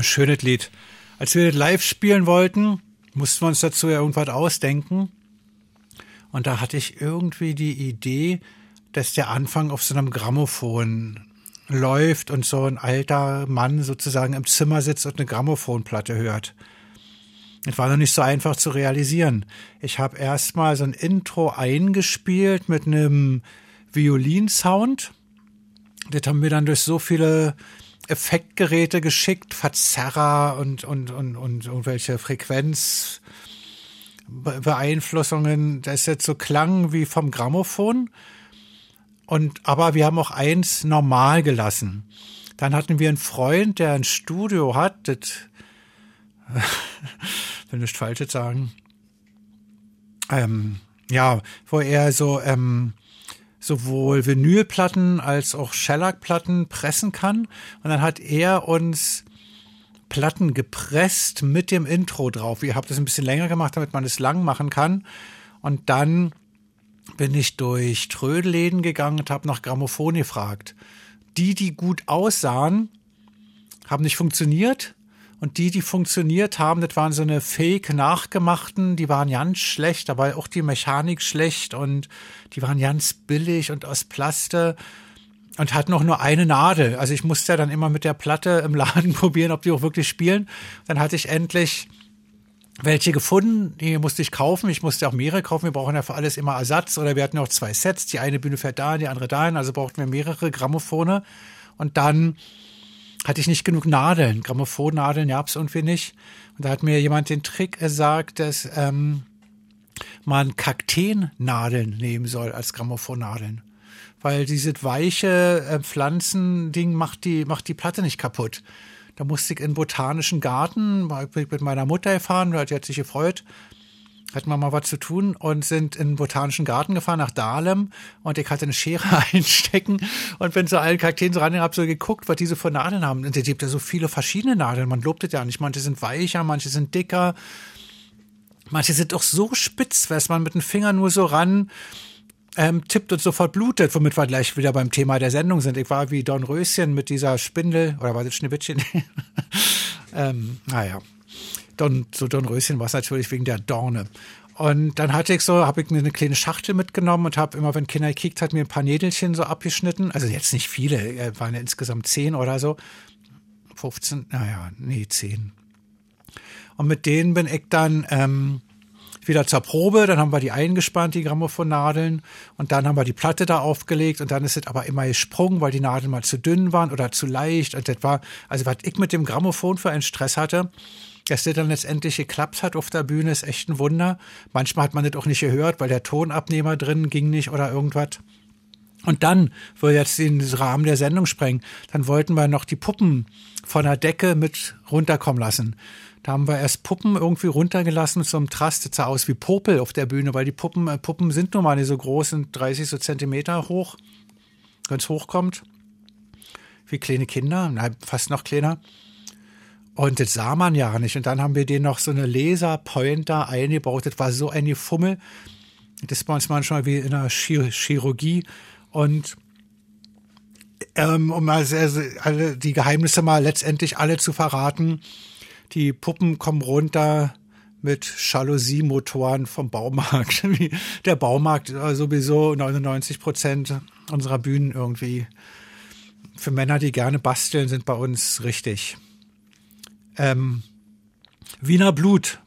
Schönes Lied. Als wir das live spielen wollten, mussten wir uns dazu ja irgendwas ausdenken. Und da hatte ich irgendwie die Idee, dass der Anfang auf so einem Grammophon läuft und so ein alter Mann sozusagen im Zimmer sitzt und eine Grammophonplatte hört. Es war noch nicht so einfach zu realisieren. Ich habe erstmal so ein Intro eingespielt mit einem Violinsound. Das haben wir dann durch so viele Effektgeräte geschickt, Verzerrer und, und, und, und irgendwelche Frequenzbeeinflussungen, dass jetzt so klang wie vom Grammophon. Und, aber wir haben auch eins normal gelassen. Dann hatten wir einen Freund, der ein Studio hat, das, will nicht Falsches sagen, ähm, ja, wo er so, ähm, sowohl Vinylplatten als auch Shellac-Platten pressen kann. Und dann hat er uns Platten gepresst mit dem Intro drauf. Ich habe das ein bisschen länger gemacht, damit man es lang machen kann. Und dann bin ich durch Trödelläden gegangen und habe nach Grammophon gefragt. Die, die gut aussahen, haben nicht funktioniert. Und die, die funktioniert haben, das waren so eine fake nachgemachten, die waren ganz schlecht, aber auch die Mechanik schlecht und die waren ganz billig und aus Plaste und hatten auch nur eine Nadel. Also ich musste ja dann immer mit der Platte im Laden probieren, ob die auch wirklich spielen. Dann hatte ich endlich welche gefunden, die musste ich kaufen. Ich musste auch mehrere kaufen. Wir brauchen ja für alles immer Ersatz. Oder wir hatten auch zwei Sets. Die eine Bühne fährt da, die andere dahin. Also brauchten wir mehrere Grammophone. Und dann hatte ich nicht genug Nadeln. Grammophonnadeln gab es irgendwie nicht. Und da hat mir jemand den Trick gesagt, dass ähm, man Kakteennadeln nehmen soll als Grammophonnadeln. Weil dieses weiche äh, Pflanzending macht die, macht die Platte nicht kaputt. Da musste ich in den botanischen Garten, mit meiner Mutter gefahren, die hat sich gefreut, hatten wir mal was zu tun und sind in den botanischen Garten gefahren nach Dahlem und ich hatte eine Schere einstecken und bin zu allen Kakteen so ran und hab so geguckt, was diese für Nadeln haben. Und es gibt ja so viele verschiedene Nadeln, man lobt es ja nicht. Manche sind weicher, manche sind dicker, manche sind auch so spitz, dass man mit dem Finger nur so ran ähm, tippt und sofort blutet, womit wir gleich wieder beim Thema der Sendung sind. Ich war wie Don Röschen mit dieser Spindel, oder war das Schneewittchen? ähm, naja, Don, so Don Röschen war es natürlich wegen der Dorne. Und dann hatte ich so, habe ich mir eine kleine Schachtel mitgenommen und habe immer, wenn Kinder gekickt hat, mir ein paar Nädelchen so abgeschnitten. Also jetzt nicht viele, äh, waren ja insgesamt zehn oder so. 15, naja, nee, zehn. Und mit denen bin ich dann ähm, wieder zur Probe, dann haben wir die eingespannt, die Grammophonnadeln, und dann haben wir die Platte da aufgelegt und dann ist es aber immer gesprungen, weil die Nadeln mal zu dünn waren oder zu leicht. Und das war, also was ich mit dem Grammophon für einen Stress hatte, dass der dann letztendlich geklappt hat auf der Bühne, ist echt ein Wunder. Manchmal hat man das auch nicht gehört, weil der Tonabnehmer drin ging nicht oder irgendwas. Und dann, wir jetzt den Rahmen der Sendung sprengen, dann wollten wir noch die Puppen von der Decke mit runterkommen lassen. Da haben wir erst Puppen irgendwie runtergelassen einem Trast. Das sah aus wie Popel auf der Bühne, weil die Puppen, äh, Puppen sind nun mal nicht so groß, sind 30 so Zentimeter hoch. Wenn es hochkommt. Wie kleine Kinder, nein, fast noch kleiner. Und das sah man ja nicht. Und dann haben wir denen noch so eine Laserpointer eingebaut. Das war so ein Gefummel. Das ist bei uns manchmal wie in Chir Chirurgie. Und ähm, um also alle die Geheimnisse mal letztendlich alle zu verraten, die Puppen kommen runter mit Jalousie-Motoren vom Baumarkt. Der Baumarkt äh, sowieso 99 Prozent unserer Bühnen irgendwie. Für Männer, die gerne basteln, sind bei uns richtig. Ähm, Wiener Blut.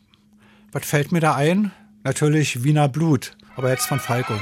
Was fällt mir da ein? Natürlich Wiener Blut, aber jetzt von Falco.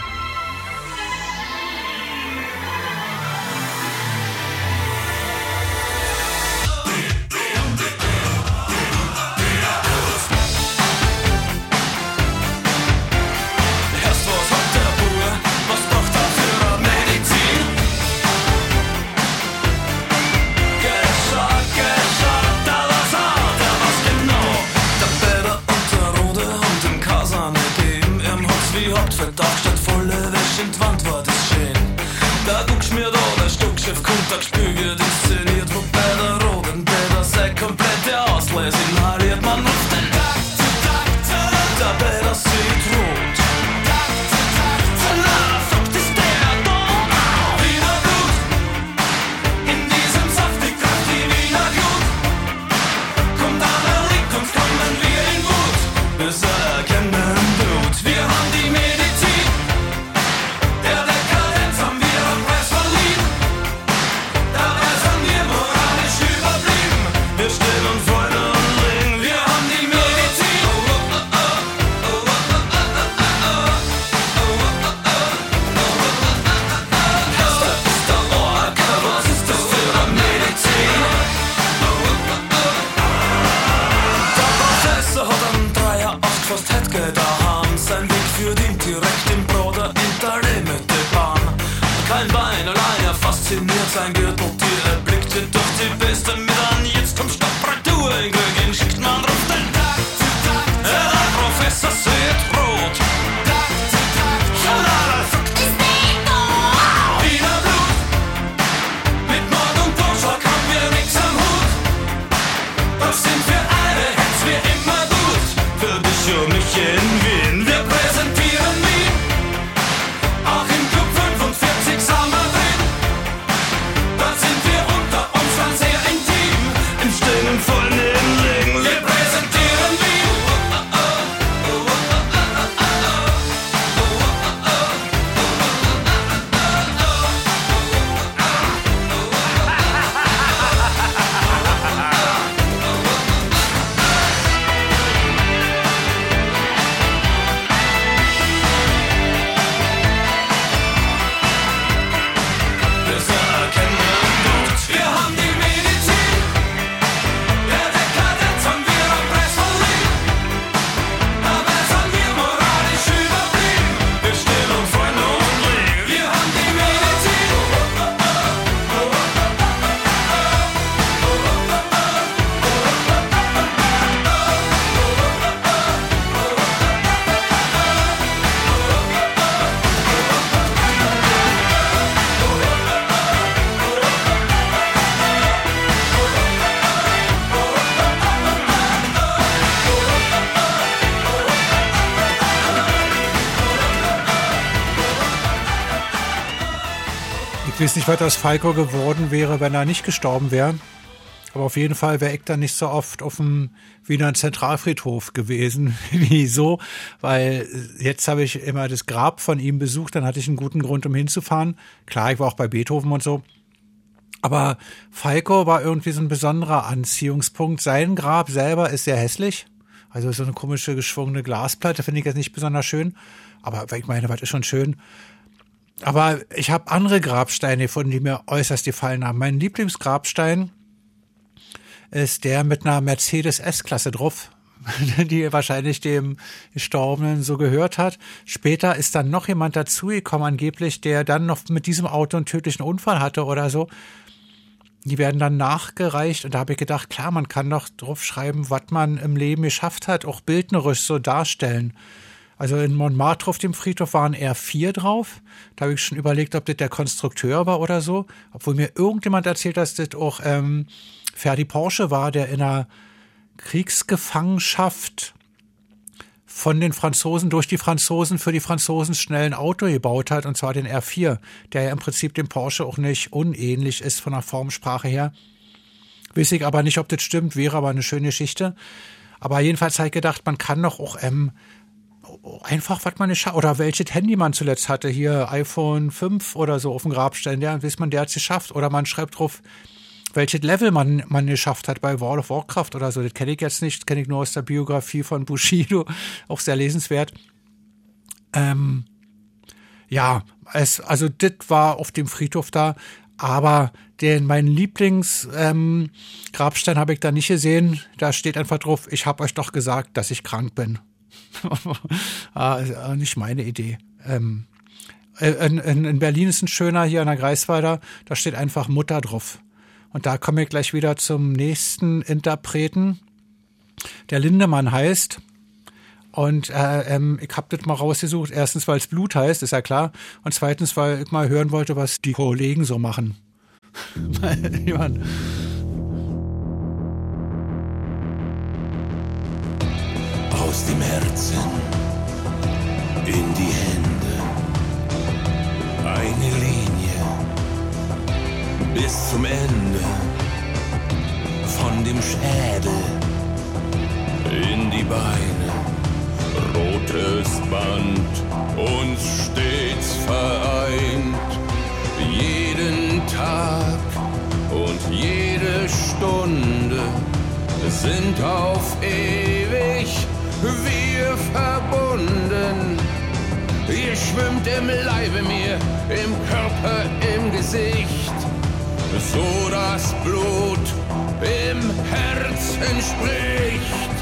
Weiß nicht, was aus Falco geworden wäre, wenn er nicht gestorben wäre. Aber auf jeden Fall wäre ich nicht so oft auf dem Wiener Zentralfriedhof gewesen. Wieso? Weil jetzt habe ich immer das Grab von ihm besucht, dann hatte ich einen guten Grund, um hinzufahren. Klar, ich war auch bei Beethoven und so. Aber Falco war irgendwie so ein besonderer Anziehungspunkt. Sein Grab selber ist sehr hässlich. Also so eine komische geschwungene Glasplatte finde ich jetzt nicht besonders schön. Aber ich meine, was ist schon schön? Aber ich habe andere Grabsteine gefunden, die mir äußerst gefallen haben. Mein Lieblingsgrabstein ist der mit einer Mercedes S-Klasse drauf, die wahrscheinlich dem Gestorbenen so gehört hat. Später ist dann noch jemand dazugekommen, angeblich, der dann noch mit diesem Auto einen tödlichen Unfall hatte oder so. Die werden dann nachgereicht und da habe ich gedacht, klar, man kann doch drauf schreiben, was man im Leben geschafft hat, auch bildnerisch so darstellen. Also in Montmartre auf dem Friedhof waren eher vier drauf. Da habe ich schon überlegt, ob das der Konstrukteur war oder so. Obwohl mir irgendjemand erzählt, dass das auch ähm, Ferdi Porsche war, der in einer Kriegsgefangenschaft von den Franzosen durch die Franzosen für die Franzosen schnell ein Auto gebaut hat, und zwar den R4, der ja im Prinzip dem Porsche auch nicht unähnlich ist von der Formsprache her. Weiß ich aber nicht, ob das stimmt, wäre aber eine schöne Geschichte. Aber jedenfalls habe ich gedacht, man kann doch auch ähm, einfach, was man nicht oder welches Handy man zuletzt hatte, hier iPhone 5 oder so auf dem Grabstein, ja, weiß man, der hat es geschafft. Oder man schreibt drauf, welches Level man, man geschafft hat bei World of Warcraft oder so. Das kenne ich jetzt nicht, kenne ich nur aus der Biografie von Bushido, auch sehr lesenswert. Ähm, ja, es, also das war auf dem Friedhof da, aber den mein Lieblingsgrabstein ähm, habe ich da nicht gesehen. Da steht einfach drauf, ich habe euch doch gesagt, dass ich krank bin. Ah, nicht meine Idee. Ähm, äh, in, in, in Berlin ist ein schöner hier an der Greifswalder, da steht einfach Mutter drauf. Und da komme ich gleich wieder zum nächsten Interpreten, der Lindemann heißt. Und äh, ähm, ich habe das mal rausgesucht. Erstens, weil es Blut heißt, ist ja klar. Und zweitens, weil ich mal hören wollte, was die Kollegen so machen. Jemand. Aus dem Herzen in die Hände. Eine Linie bis zum Ende. Von dem Schädel in die Beine. Rotes Band uns stets vereint. Jeden Tag und jede Stunde sind auf ewig verbunden. Ihr schwimmt im Leibe mir, im Körper, im Gesicht, so das Blut im Herzen spricht.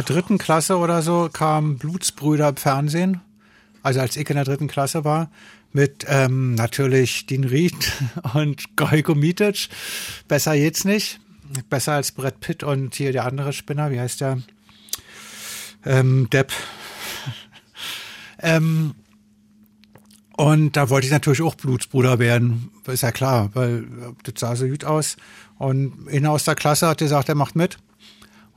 Der dritten Klasse oder so kam Blutsbrüder im Fernsehen. Also als ich in der dritten Klasse war. Mit ähm, natürlich Dean Reed und Gojko Mitic. Besser geht's nicht. Besser als Brett Pitt und hier der andere Spinner. Wie heißt der? Ähm, Depp. ähm, und da wollte ich natürlich auch Blutsbruder werden. Ist ja klar, weil das sah so gut aus. Und einer aus der Klasse hat gesagt, er macht mit.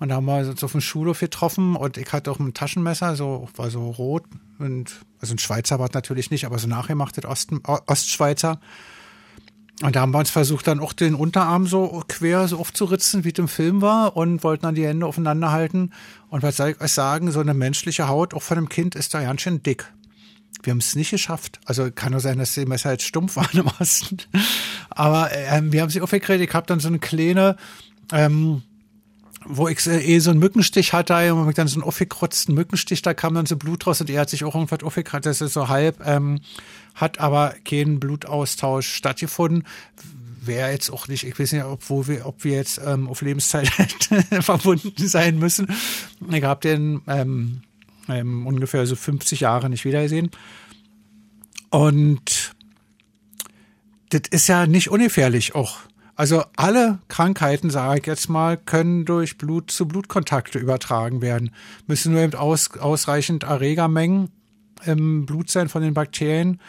Und da haben wir uns auf dem Schulhof getroffen und ich hatte auch ein Taschenmesser, so war so rot und also ein Schweizer war es natürlich nicht, aber so nachgemachtes Osten, Ostschweizer. Und da haben wir uns versucht, dann auch den Unterarm so quer so aufzuritzen, wie es im Film war, und wollten dann die Hände aufeinander halten. Und was soll ich euch sagen, so eine menschliche Haut, auch von einem Kind, ist da ganz schön dick. Wir haben es nicht geschafft. Also kann nur sein, dass die Messer jetzt stumpf waren im Osten. Aber ähm, wir haben sie aufgekriegt. Ich habe dann so eine kleine, ähm, wo ich äh, eh so einen Mückenstich hatte, und ich dann so einen aufgekrotzten Mückenstich, da kam dann so Blut raus und er hat sich auch irgendwas aufgekratzt, das ist so halb, ähm, hat aber keinen Blutaustausch stattgefunden. Wäre jetzt auch nicht, ich weiß nicht, ob, wo wir, ob wir jetzt ähm, auf Lebenszeit verbunden sein müssen. Ich habe den ähm, ähm, ungefähr so 50 Jahre nicht wiedergesehen. Und das ist ja nicht ungefährlich auch. Also alle Krankheiten, sage ich jetzt mal, können durch Blut zu Blutkontakte übertragen werden. Müssen nur eben aus, ausreichend Erregermengen im Blut sein von den Bakterien.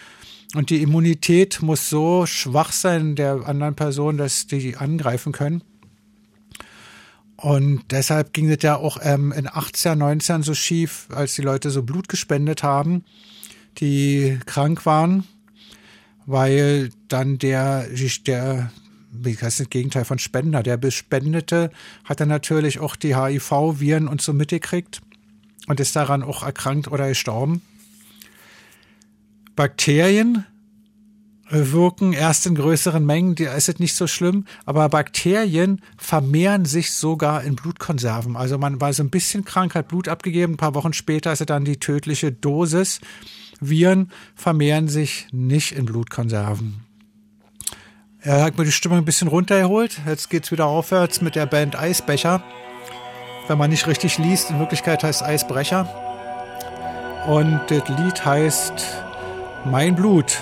Und die Immunität muss so schwach sein der anderen Person, dass die angreifen können. Und deshalb ging es ja auch ähm, in 18, 19 so schief, als die Leute so Blut gespendet haben, die krank waren, weil dann der, der wie heißt das Gegenteil von Spender, der Bespendete hat dann natürlich auch die HIV-Viren und so mitgekriegt und ist daran auch erkrankt oder gestorben. Bakterien wirken erst in größeren Mengen, da ist es nicht so schlimm, aber Bakterien vermehren sich sogar in Blutkonserven. Also man war so ein bisschen krank, hat Blut abgegeben, ein paar Wochen später ist es dann die tödliche Dosis. Viren vermehren sich nicht in Blutkonserven. Er hat mir die Stimmung ein bisschen runtergeholt. Jetzt geht's wieder aufwärts mit der Band Eisbecher. Wenn man nicht richtig liest, in Wirklichkeit heißt Eisbrecher. Und das Lied heißt Mein Blut.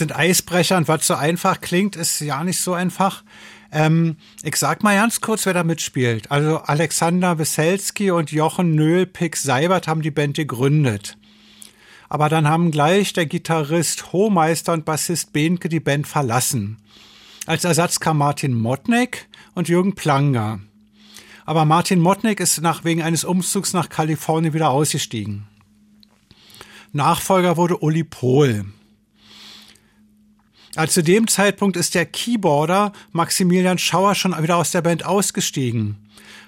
Sind Eisbrecher und was so einfach klingt, ist ja nicht so einfach. Ähm, ich sag mal ganz kurz, wer da mitspielt. Also Alexander Weselski und Jochen Nöhl-Pick-Seibert haben die Band gegründet. Aber dann haben gleich der Gitarrist Hohmeister und Bassist Behnke die Band verlassen. Als Ersatz kam Martin Motnek und Jürgen Planger. Aber Martin Motnek ist nach, wegen eines Umzugs nach Kalifornien wieder ausgestiegen. Nachfolger wurde Uli Pohl. Also zu dem Zeitpunkt ist der Keyboarder Maximilian Schauer schon wieder aus der Band ausgestiegen.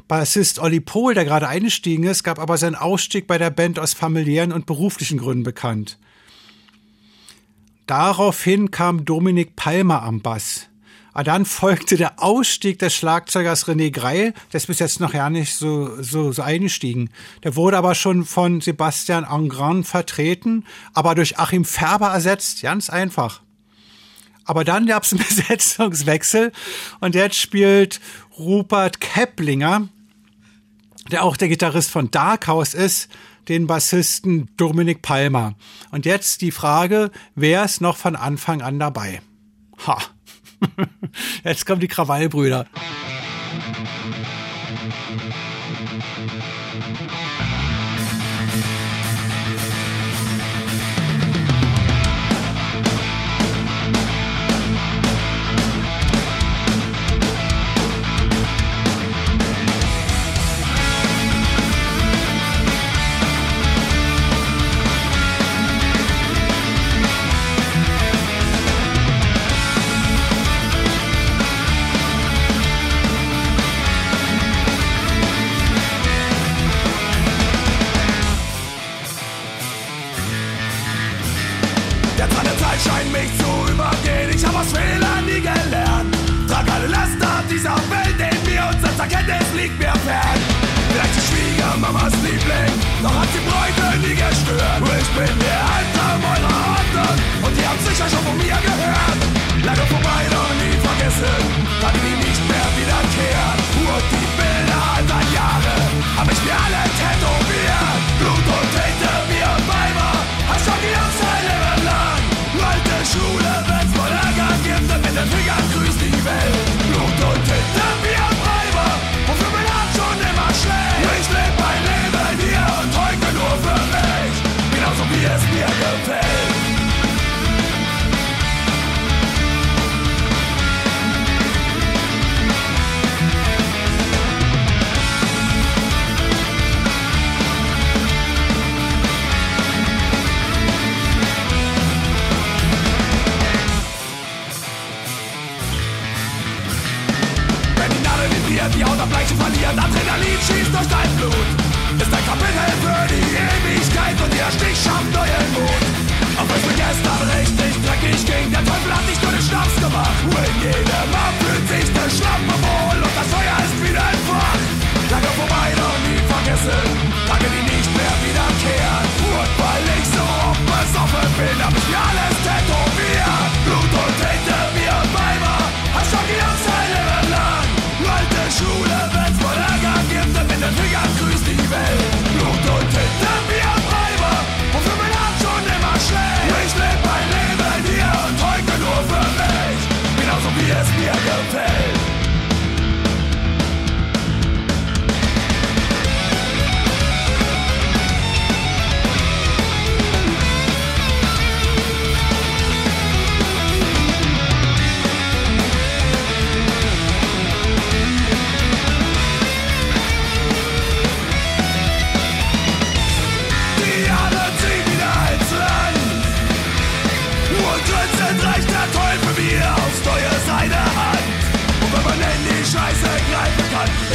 Bassist Olli Pohl, der gerade eingestiegen ist, gab aber seinen Ausstieg bei der Band aus familiären und beruflichen Gründen bekannt. Daraufhin kam Dominik Palmer am Bass. Aber dann folgte der Ausstieg des Schlagzeugers René Greil, der ist bis jetzt noch ja nicht so, so, so eingestiegen. Der wurde aber schon von Sebastian Angran vertreten, aber durch Achim Färber ersetzt, ganz einfach. Aber dann gab es einen Besetzungswechsel und jetzt spielt Rupert Keplinger, der auch der Gitarrist von Darkhouse ist, den Bassisten Dominik Palmer. Und jetzt die Frage, wer ist noch von Anfang an dabei? Ha. Jetzt kommen die Krawallbrüder. Doch hat die Bräute nie gestört. Ich bin der Alter eurer Orte und ihr habt sicher schon von mir gehört. Lange vorbei, noch nie vergessen, Tage, die nicht am Bleichen verliert, Adrenalin schießt durch dein Blut. Ist ein Kapitel für die Ewigkeit und ihr Stich schafft neuen Mut. Auch wenn mir gestern richtig dreckig ging, der Teufel hat nicht nur den Schnaps gemacht. Nur in jedem Mann fühlt sich der Schlampe wohl und das Feuer ist wieder entfacht. Lange vorbei, noch nie vergessen, Tage, die nicht mehr wiederkehren. Und weil ich so oft besoffen bin, hab ich mir alles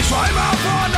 Träumer von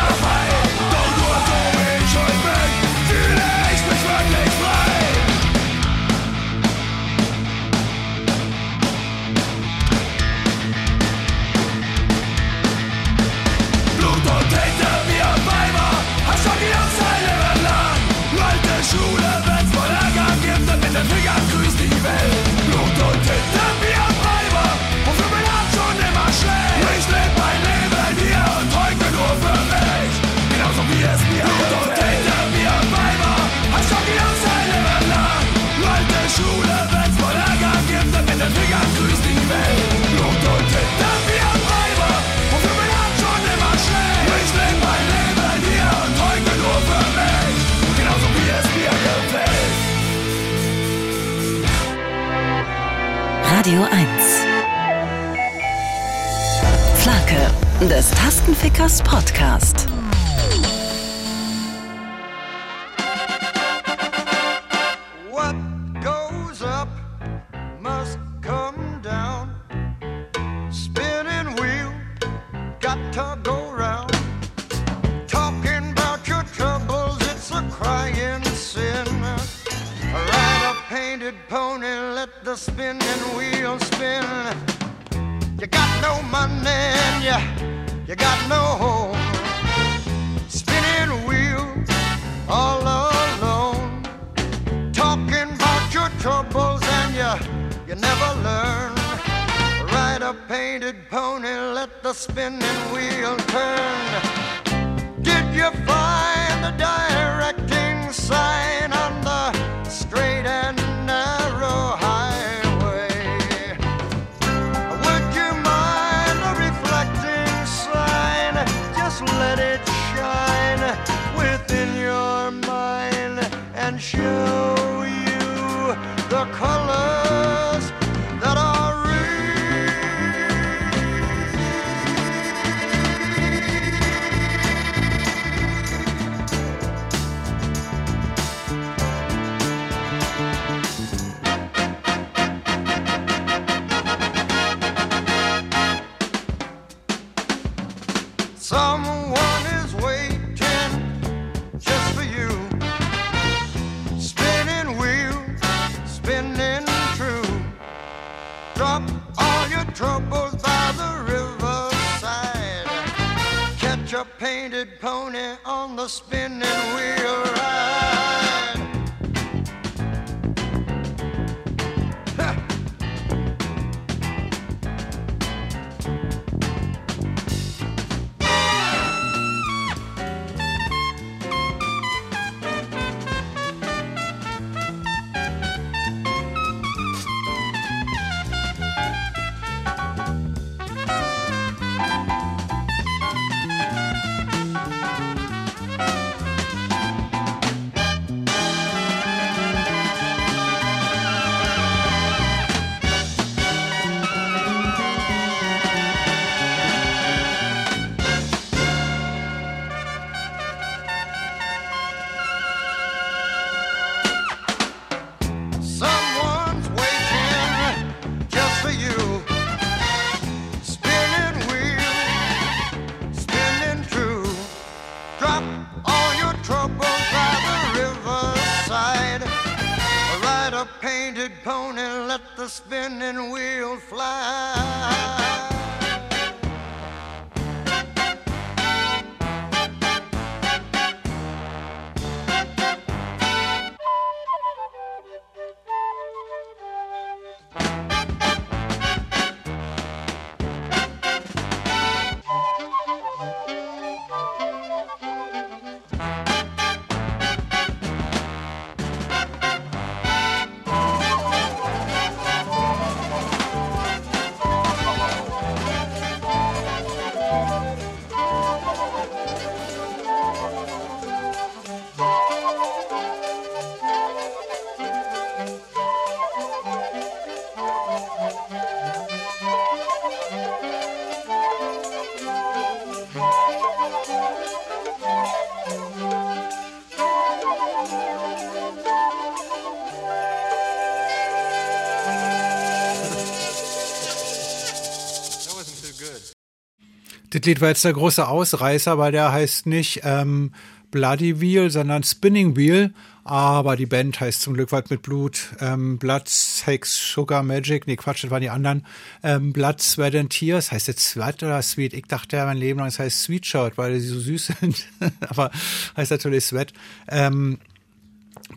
painted pony, let the spinning wheel fly. Das Lied war jetzt der große Ausreißer, weil der heißt nicht ähm, Bloody Wheel, sondern Spinning Wheel. Aber die Band heißt zum Glück was mit Blut. Ähm, Blood, Sex, Sugar, Magic. Nee, Quatsch, das waren die anderen. Ähm, Blood, Sweat and Tears. Heißt jetzt Sweat oder Sweet? Ich dachte ja mein Leben lang, es heißt Sweet Shirt, weil sie so süß sind. Aber heißt natürlich Sweat. Ähm,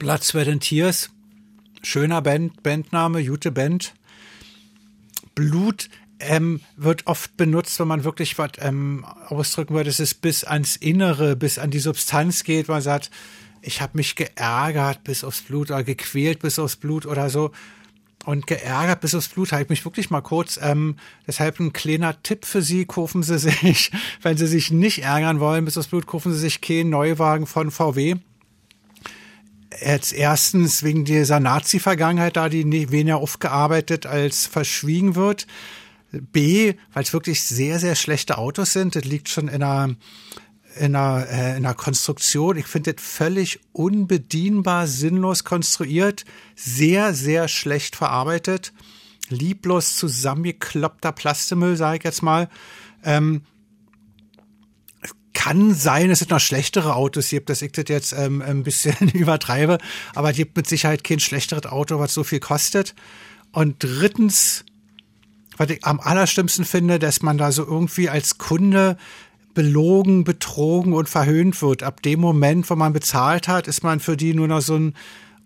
Blood, Sweat and Tears. Schöner Band, Bandname, gute Band. Blut ähm, wird oft benutzt, wenn man wirklich was ähm, ausdrücken will, dass es bis ans Innere, bis an die Substanz geht. Man sagt, ich habe mich geärgert bis aufs Blut oder gequält bis aufs Blut oder so. Und geärgert bis aufs Blut habe ich mich wirklich mal kurz. Ähm, deshalb ein kleiner Tipp für Sie, kaufen Sie sich, wenn Sie sich nicht ärgern wollen bis aufs Blut, kaufen Sie sich keinen Neuwagen von VW Jetzt erstens wegen dieser Nazi-Vergangenheit da, die weniger aufgearbeitet als verschwiegen wird. B, weil es wirklich sehr, sehr schlechte Autos sind. Das liegt schon in einer, in einer, äh, in einer Konstruktion. Ich finde das völlig unbedienbar, sinnlos konstruiert, sehr, sehr schlecht verarbeitet, lieblos zusammengekloppter Plastemüll, sage ich jetzt mal. Ähm, kann sein, es sind noch schlechtere Autos gibt, dass ich das jetzt ähm, ein bisschen übertreibe, aber es gibt mit Sicherheit kein schlechteres Auto, was so viel kostet. Und drittens, was ich am allerschlimmsten finde, dass man da so irgendwie als Kunde belogen, betrogen und verhöhnt wird. Ab dem Moment, wo man bezahlt hat, ist man für die nur noch so ein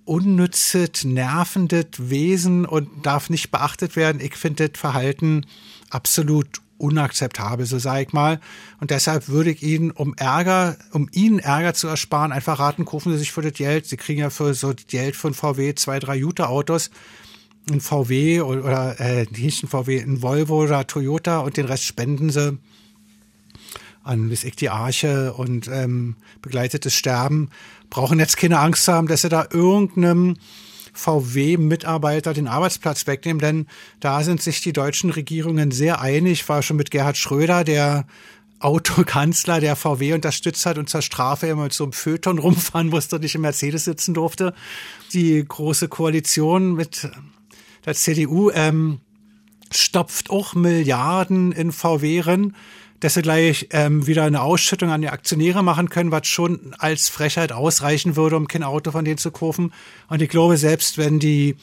unnützes, nervendes Wesen und darf nicht beachtet werden. Ich finde das Verhalten absolut unakzeptabel, so sage ich mal. Und deshalb würde ich Ihnen, um Ärger, um Ihnen Ärger zu ersparen, einfach raten, kaufen Sie sich für das Geld. Sie kriegen ja für so das Geld von VW zwei, drei Jute-Autos ein VW oder, äh, nicht ein VW, ein Volvo oder Toyota und den Rest spenden sie an bis ich die Arche und ähm, begleitetes Sterben. Brauchen jetzt keine Angst haben, dass sie da irgendeinem VW-Mitarbeiter den Arbeitsplatz wegnehmen, denn da sind sich die deutschen Regierungen sehr einig. War schon mit Gerhard Schröder, der Autokanzler, der VW unterstützt hat und zur Strafe immer mit so einem Föton rumfahren musste und nicht im Mercedes sitzen durfte. Die große Koalition mit der CDU ähm, stopft auch Milliarden in VW rein, dass sie gleich ähm, wieder eine Ausschüttung an die Aktionäre machen können, was schon als Frechheit ausreichen würde, um kein Auto von denen zu kaufen. Und ich glaube, selbst wenn die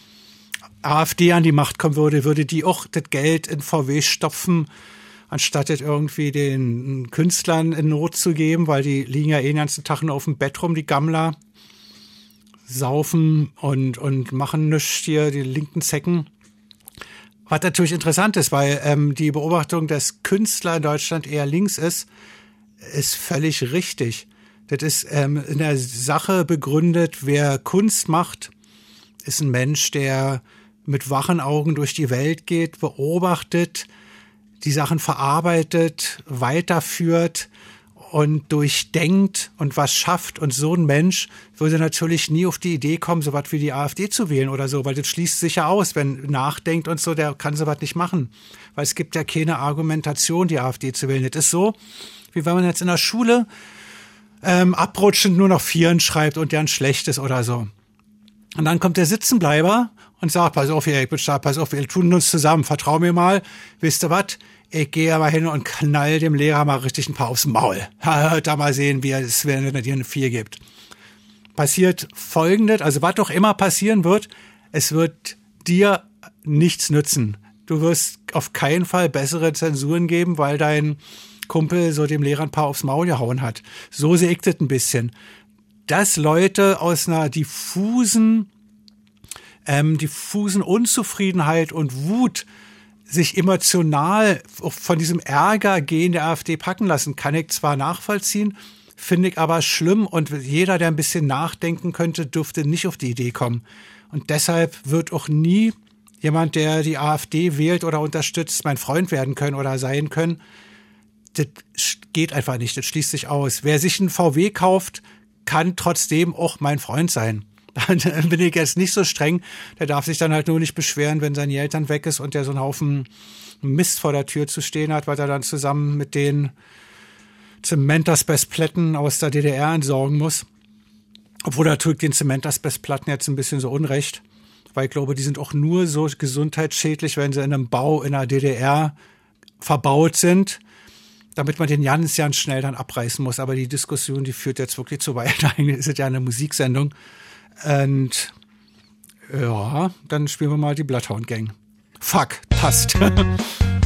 AfD an die Macht kommen würde, würde die auch das Geld in VW stopfen, anstatt es irgendwie den Künstlern in Not zu geben, weil die liegen ja eh den ganzen Tag nur auf dem Bett rum, die Gammler, saufen und, und machen nichts hier, die linken Zecken. Was natürlich interessant ist, weil ähm, die Beobachtung, dass Künstler in Deutschland eher links ist, ist völlig richtig. Das ist ähm, in der Sache begründet, wer Kunst macht, ist ein Mensch, der mit wachen Augen durch die Welt geht, beobachtet, die Sachen verarbeitet, weiterführt und durchdenkt und was schafft. Und so ein Mensch würde natürlich nie auf die Idee kommen, so was wie die AfD zu wählen oder so, weil das schließt sich ja aus. Wenn nachdenkt und so, der kann so was nicht machen. Weil es gibt ja keine Argumentation, die AfD zu wählen. Das ist so, wie wenn man jetzt in der Schule ähm, abrutschend nur noch Vieren schreibt und der ein schlechtes oder so. Und dann kommt der Sitzenbleiber und sagt, pass auf, ich bin stark, pass auf, wir tun uns zusammen, vertrau mir mal, wisst ihr was? Ich gehe aber hin und knall dem Lehrer mal richtig ein paar aufs Maul. da mal sehen, wie es, wenn er dir eine Vier gibt. Passiert folgendes, also was doch immer passieren wird, es wird dir nichts nützen. Du wirst auf keinen Fall bessere Zensuren geben, weil dein Kumpel so dem Lehrer ein paar aufs Maul gehauen hat. So sehe ich das ein bisschen. Dass Leute aus einer diffusen, ähm, diffusen Unzufriedenheit und Wut sich emotional von diesem Ärger gehen der AfD packen lassen, kann ich zwar nachvollziehen, finde ich aber schlimm und jeder, der ein bisschen nachdenken könnte, dürfte nicht auf die Idee kommen. Und deshalb wird auch nie jemand, der die AfD wählt oder unterstützt, mein Freund werden können oder sein können. Das geht einfach nicht, das schließt sich aus. Wer sich einen VW kauft, kann trotzdem auch mein Freund sein. Dann bin ich jetzt nicht so streng. Der darf sich dann halt nur nicht beschweren, wenn seine Eltern weg ist und der so einen Haufen Mist vor der Tür zu stehen hat, weil er dann zusammen mit den Zementersbestplatten aus der DDR entsorgen muss. Obwohl er tut den Zementersbestplatten jetzt ein bisschen so unrecht, weil ich glaube, die sind auch nur so gesundheitsschädlich, wenn sie in einem Bau in der DDR verbaut sind, damit man den ganz schnell dann abreißen muss. Aber die Diskussion, die führt jetzt wirklich zu weit. Eigentlich ist es ja eine Musiksendung. Und ja, dann spielen wir mal die Bloodhound Gang. Fuck, passt.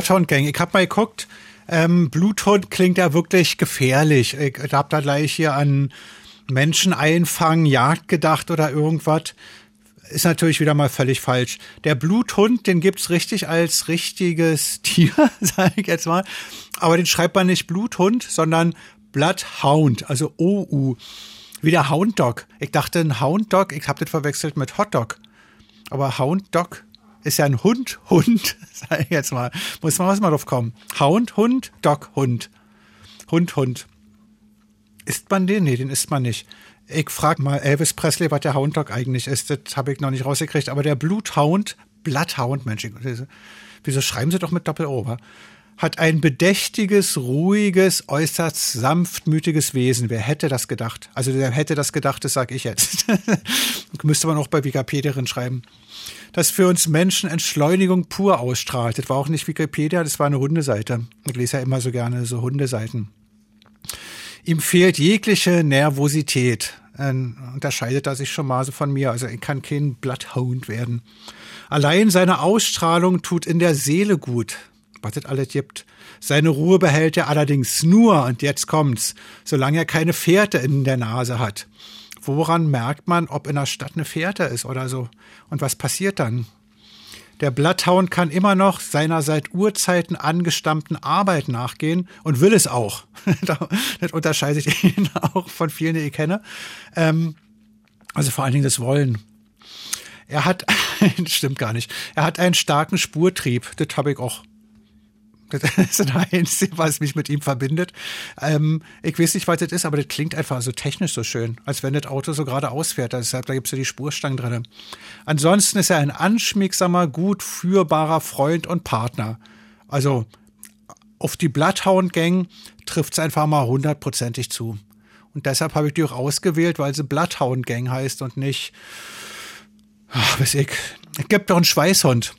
Bloodhound Gang. Ich hab mal geguckt. Ähm, Bluthund klingt ja wirklich gefährlich. Ich hab da gleich hier an Menschen einfangen, Jagd gedacht oder irgendwas. Ist natürlich wieder mal völlig falsch. Der Bluthund, den gibt's richtig als richtiges Tier, sage ich jetzt mal. Aber den schreibt man nicht Bluthund, sondern Bloodhound, also OU. Wie der Hound Dog. Ich dachte ein Hound Dog, ich hab das verwechselt mit Hot Dog. Aber Hound Dog ist ja ein Hund, Hund, sag ich jetzt mal. Muss man was mal drauf kommen. Hound, Hund, Dog, Hund. Hund, Hund. Isst man den? Nee, den isst man nicht. Ich frag mal Elvis Presley, was der Hound Dog eigentlich ist. Das habe ich noch nicht rausgekriegt. Aber der Bluthound, Bloodhound, Mensch, wieso schreiben sie doch mit Doppel-O, wa? Hat ein bedächtiges, ruhiges, äußerst sanftmütiges Wesen. Wer hätte das gedacht? Also wer hätte das gedacht, das sag ich jetzt. Müsste man auch bei Wikipedia drin schreiben. Das für uns Menschen Entschleunigung pur ausstrahlt. Das war auch nicht Wikipedia, das war eine Hundeseite. Ich lese ja immer so gerne so Hundeseiten. Ihm fehlt jegliche Nervosität. Unterscheidet er sich schon mal so von mir. Also er kann kein Bloodhound werden. Allein seine Ausstrahlung tut in der Seele gut. Was es alles gibt. Seine Ruhe behält er allerdings nur, und jetzt kommt's, solange er keine Fährte in der Nase hat. Woran merkt man, ob in der Stadt eine Fährte ist oder so? Und was passiert dann? Der Bloodhound kann immer noch seiner seit Urzeiten angestammten Arbeit nachgehen und will es auch. das unterscheidet ihn auch von vielen, die ich kenne. Ähm, also vor allen Dingen das Wollen. Er hat, stimmt gar nicht, er hat einen starken Spurtrieb. Das habe ich auch. Das ist das was mich mit ihm verbindet. Ähm, ich weiß nicht, was das ist, aber das klingt einfach so technisch so schön, als wenn das Auto so geradeaus fährt. Deshalb, da gibt's ja die Spurstangen drin. Ansonsten ist er ein anschmiegsamer, gut führbarer Freund und Partner. Also auf die Bloodhound Gang trifft's einfach mal hundertprozentig zu. Und deshalb habe ich die auch ausgewählt, weil sie Bloodhound Gang heißt und nicht, ach, weiß ich, es gibt doch einen Schweißhund.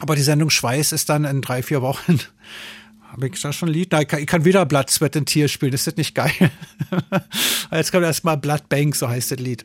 Aber die Sendung Schweiß ist dann in drei, vier Wochen. Habe ich da schon ein Lied? Nein, ich kann, ich kann wieder Blood, Sweat and Tears spielen. Ist das nicht geil? Jetzt kommt erstmal Blood Bank, so heißt das Lied.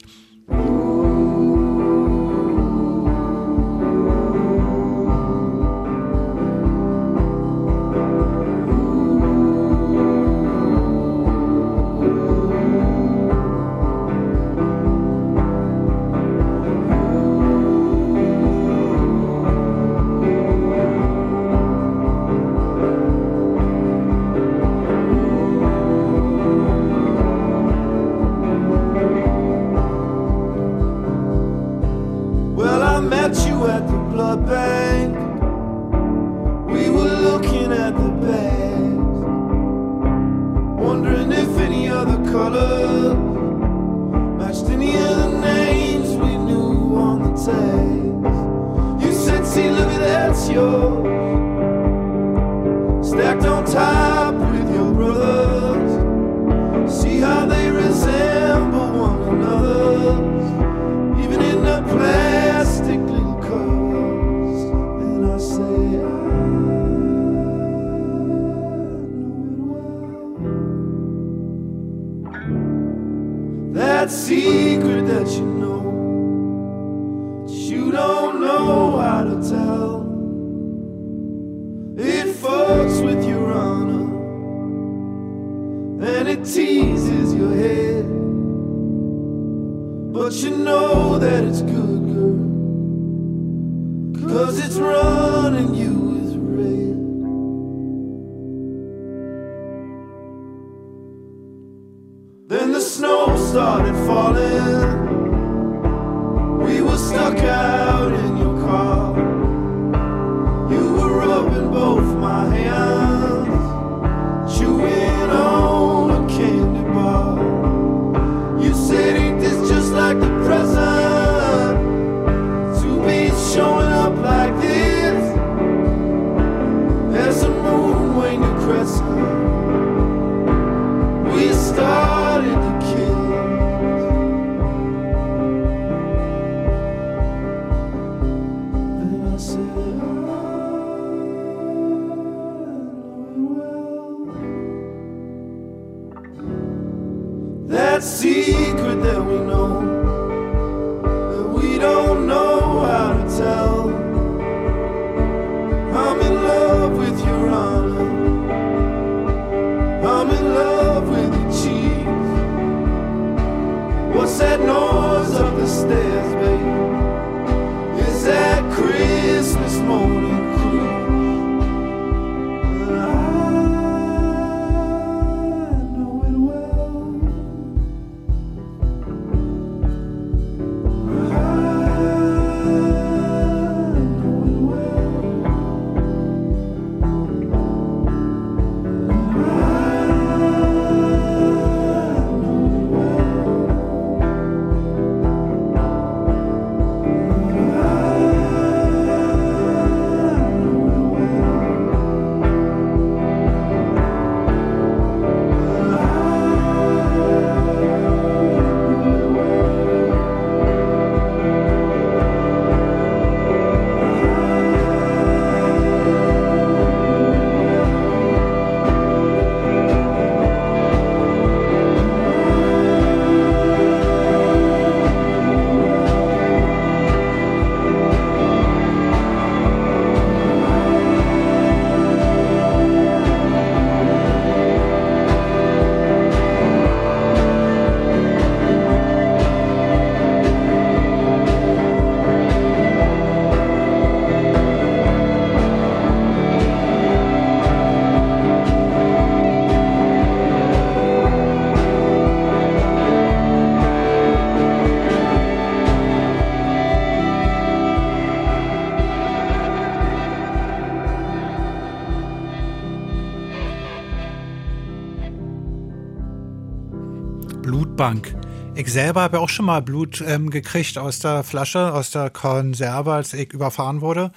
Ich selber habe auch schon mal Blut ähm, gekriegt aus der Flasche, aus der Konserve, als ich überfahren wurde.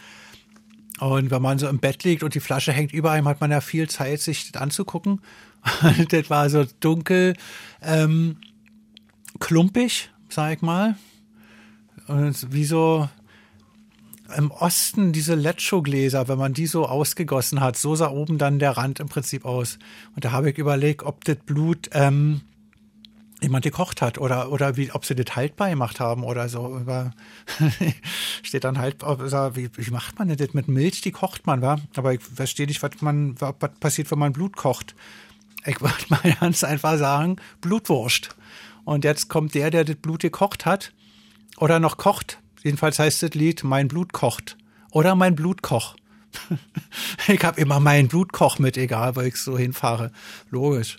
Und wenn man so im Bett liegt und die Flasche hängt über einem, hat man ja viel Zeit, sich das anzugucken. Das war so dunkel, ähm, klumpig, sag ich mal. Und wie so im Osten diese Lecho-Gläser, wenn man die so ausgegossen hat, so sah oben dann der Rand im Prinzip aus. Und da habe ich überlegt, ob das Blut ähm, jemand gekocht hat oder oder wie ob sie das haltbar gemacht haben oder so. Über steht dann halt wie, wie macht man das mit Milch? Die kocht man wa? Aber ich verstehe nicht was man was passiert wenn man Blut kocht. Ich würde mal ganz einfach sagen Blutwurst. Und jetzt kommt der der das Blut gekocht hat oder noch kocht. Jedenfalls heißt das Lied mein Blut kocht. Oder mein Blutkoch ich habe immer meinen Blutkoch mit egal weil ich so hinfahre. Logisch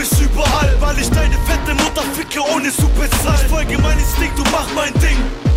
mich überall? Weil ich deine fette Mutter ficke, ohne zu bezahlen. Ich folge mein Instinkt, du mach mein Ding.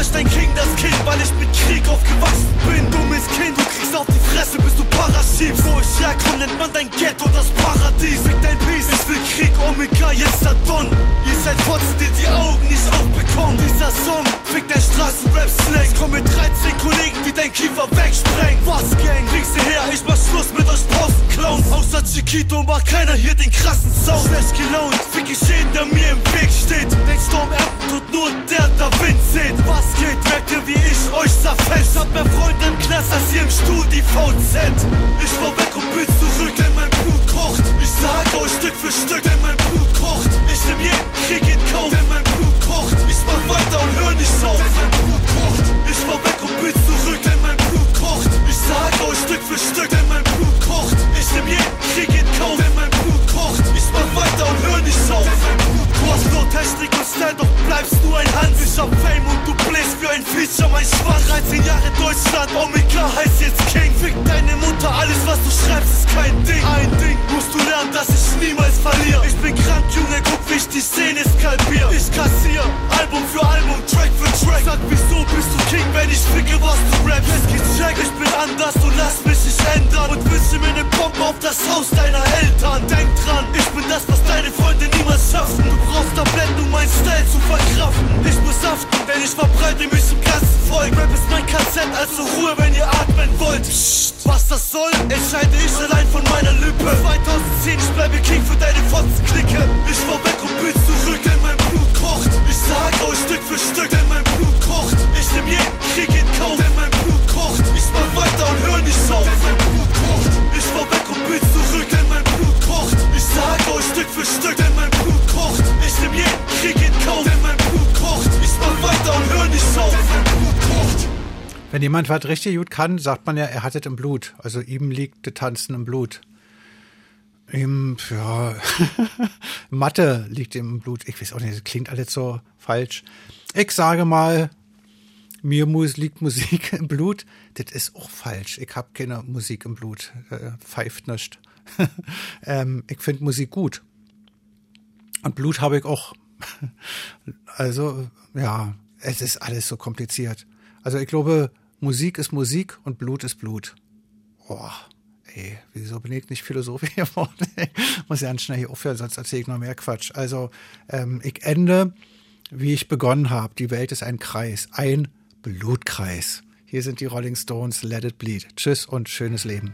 Und brech dein King das Kind, weil ich mit Krieg aufgewachsen bin. Dummes Kind, du kriegst auf die Fresse, bis du paraschiebst. Wo ich herkomme, nennt man dein Ghetto das Paradies. Fick dein Peace, ich will Krieg, Omega, jetzt der Don. Ihr seid Fotzen, die die Augen nicht aufbekommen. Dieser Song, fick dein Straßenrap-Slang. Ich komm mit 13 Kollegen, die dein Kiefer wegsprengen. Was, Gang, kriegst du her, ich mach Schluss mit euch Posten-Clowns. Außer Chiquito macht keiner hier den krassen Sound. Schlecht gelaunt, fick ich jeden, der mir im Weg steht. Den Storm ernten tut nur der, der Wind seht. Was geht, merkt ihr, wie ich euch zerfetzt. Hab mehr Freunde im Knast als ihr im Stuhl, die VZ. Ich fahr weg und bin zurück, denn mein Blut kocht. Ich sag euch Stück für Stück, denn mein Blut kocht. Ich nehm jeden Krieg in Kauf, denn mein Blut kocht. Ich mach weiter und hör nicht auf, denn mein Blut kocht. Ich fahr weg und bin zurück, denn mein Blut kocht. Ich sag euch Stück für Stück, denn mein Blut kocht. Ich nehm jeden Krieg in Kauf, denn mein Blut kocht. Ich mach weiter und hör nicht auf, denn mein Blut Style, doch bleibst du ein Hans. Ich hab Fame und du bläst wie ein Fischer, mein Schwanz. 13 Jahre Deutschland, Omega heißt jetzt King. Fick deine Mutter, alles was du schreibst ist kein Ding. Ein Ding musst du lernen, dass ich niemals verliere. Ich bin krank, Junge, guck, wie ich die Szene skalpier. Ich kassier, Album für Album, Track für Track. Sag, du King, wenn ich ficke, was du rappst? Es geht check, ich bin anders, du lass mich nicht ändern. Und wünsche mir ne Bombe auf das Haus deiner Eltern. Denk dran, ich bin das, was deine Freunde niemals schaffen. Du brauchst Tabletten, um meinen Style zu verkraften. Ich muss saften, denn ich verbreite mich im ganzen Volk. Rap ist mein KZ, also Ruhe, wenn ihr atmen wollt. Psst, was das soll, entscheide ich allein von meiner Lippe. 2010, ich bleibe King für deine Fotzenklicke. Ich fahr weg und bin zurück, denn mein Blut kocht. Ich sag euch Stück für Stück, denn mein Blut kocht. Ich nehm jeden Krieg in Kauf, denn mein Blut kocht. Ich mach weiter und hör nicht auf, denn mein Blut kocht. Ich fahr weg und bin zurück, denn mein Blut kocht. Ich sag euch Stück für Stück, denn mein Blut kocht. Ich nehm jeden Krieg in Kauf, denn mein Blut kocht. Ich mach weiter und hör nicht auf, denn mein Blut. Wenn jemand was richtig gut kann, sagt man ja, er hat es im Blut. Also ihm liegt das Tanzen im Blut. Ihm, ja, Mathe liegt ihm im Blut. Ich weiß auch nicht, das klingt alles so falsch. Ich sage mal, mir muss, liegt Musik im Blut. Das ist auch falsch. Ich habe keine Musik im Blut. Äh, pfeift nicht. ähm, ich finde Musik gut. Und Blut habe ich auch. Also, ja, es ist alles so kompliziert. Also ich glaube, Musik ist Musik und Blut ist Blut. Boah, ey, wieso bin ich nicht Philosoph geworden? Muss ja ganz schnell hier aufhören, sonst erzähle ich noch mehr Quatsch. Also, ähm, ich ende, wie ich begonnen habe. Die Welt ist ein Kreis, ein Blutkreis. Hier sind die Rolling Stones, Let It Bleed. Tschüss und schönes Leben.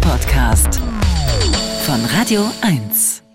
Podcast. Von Radio 1.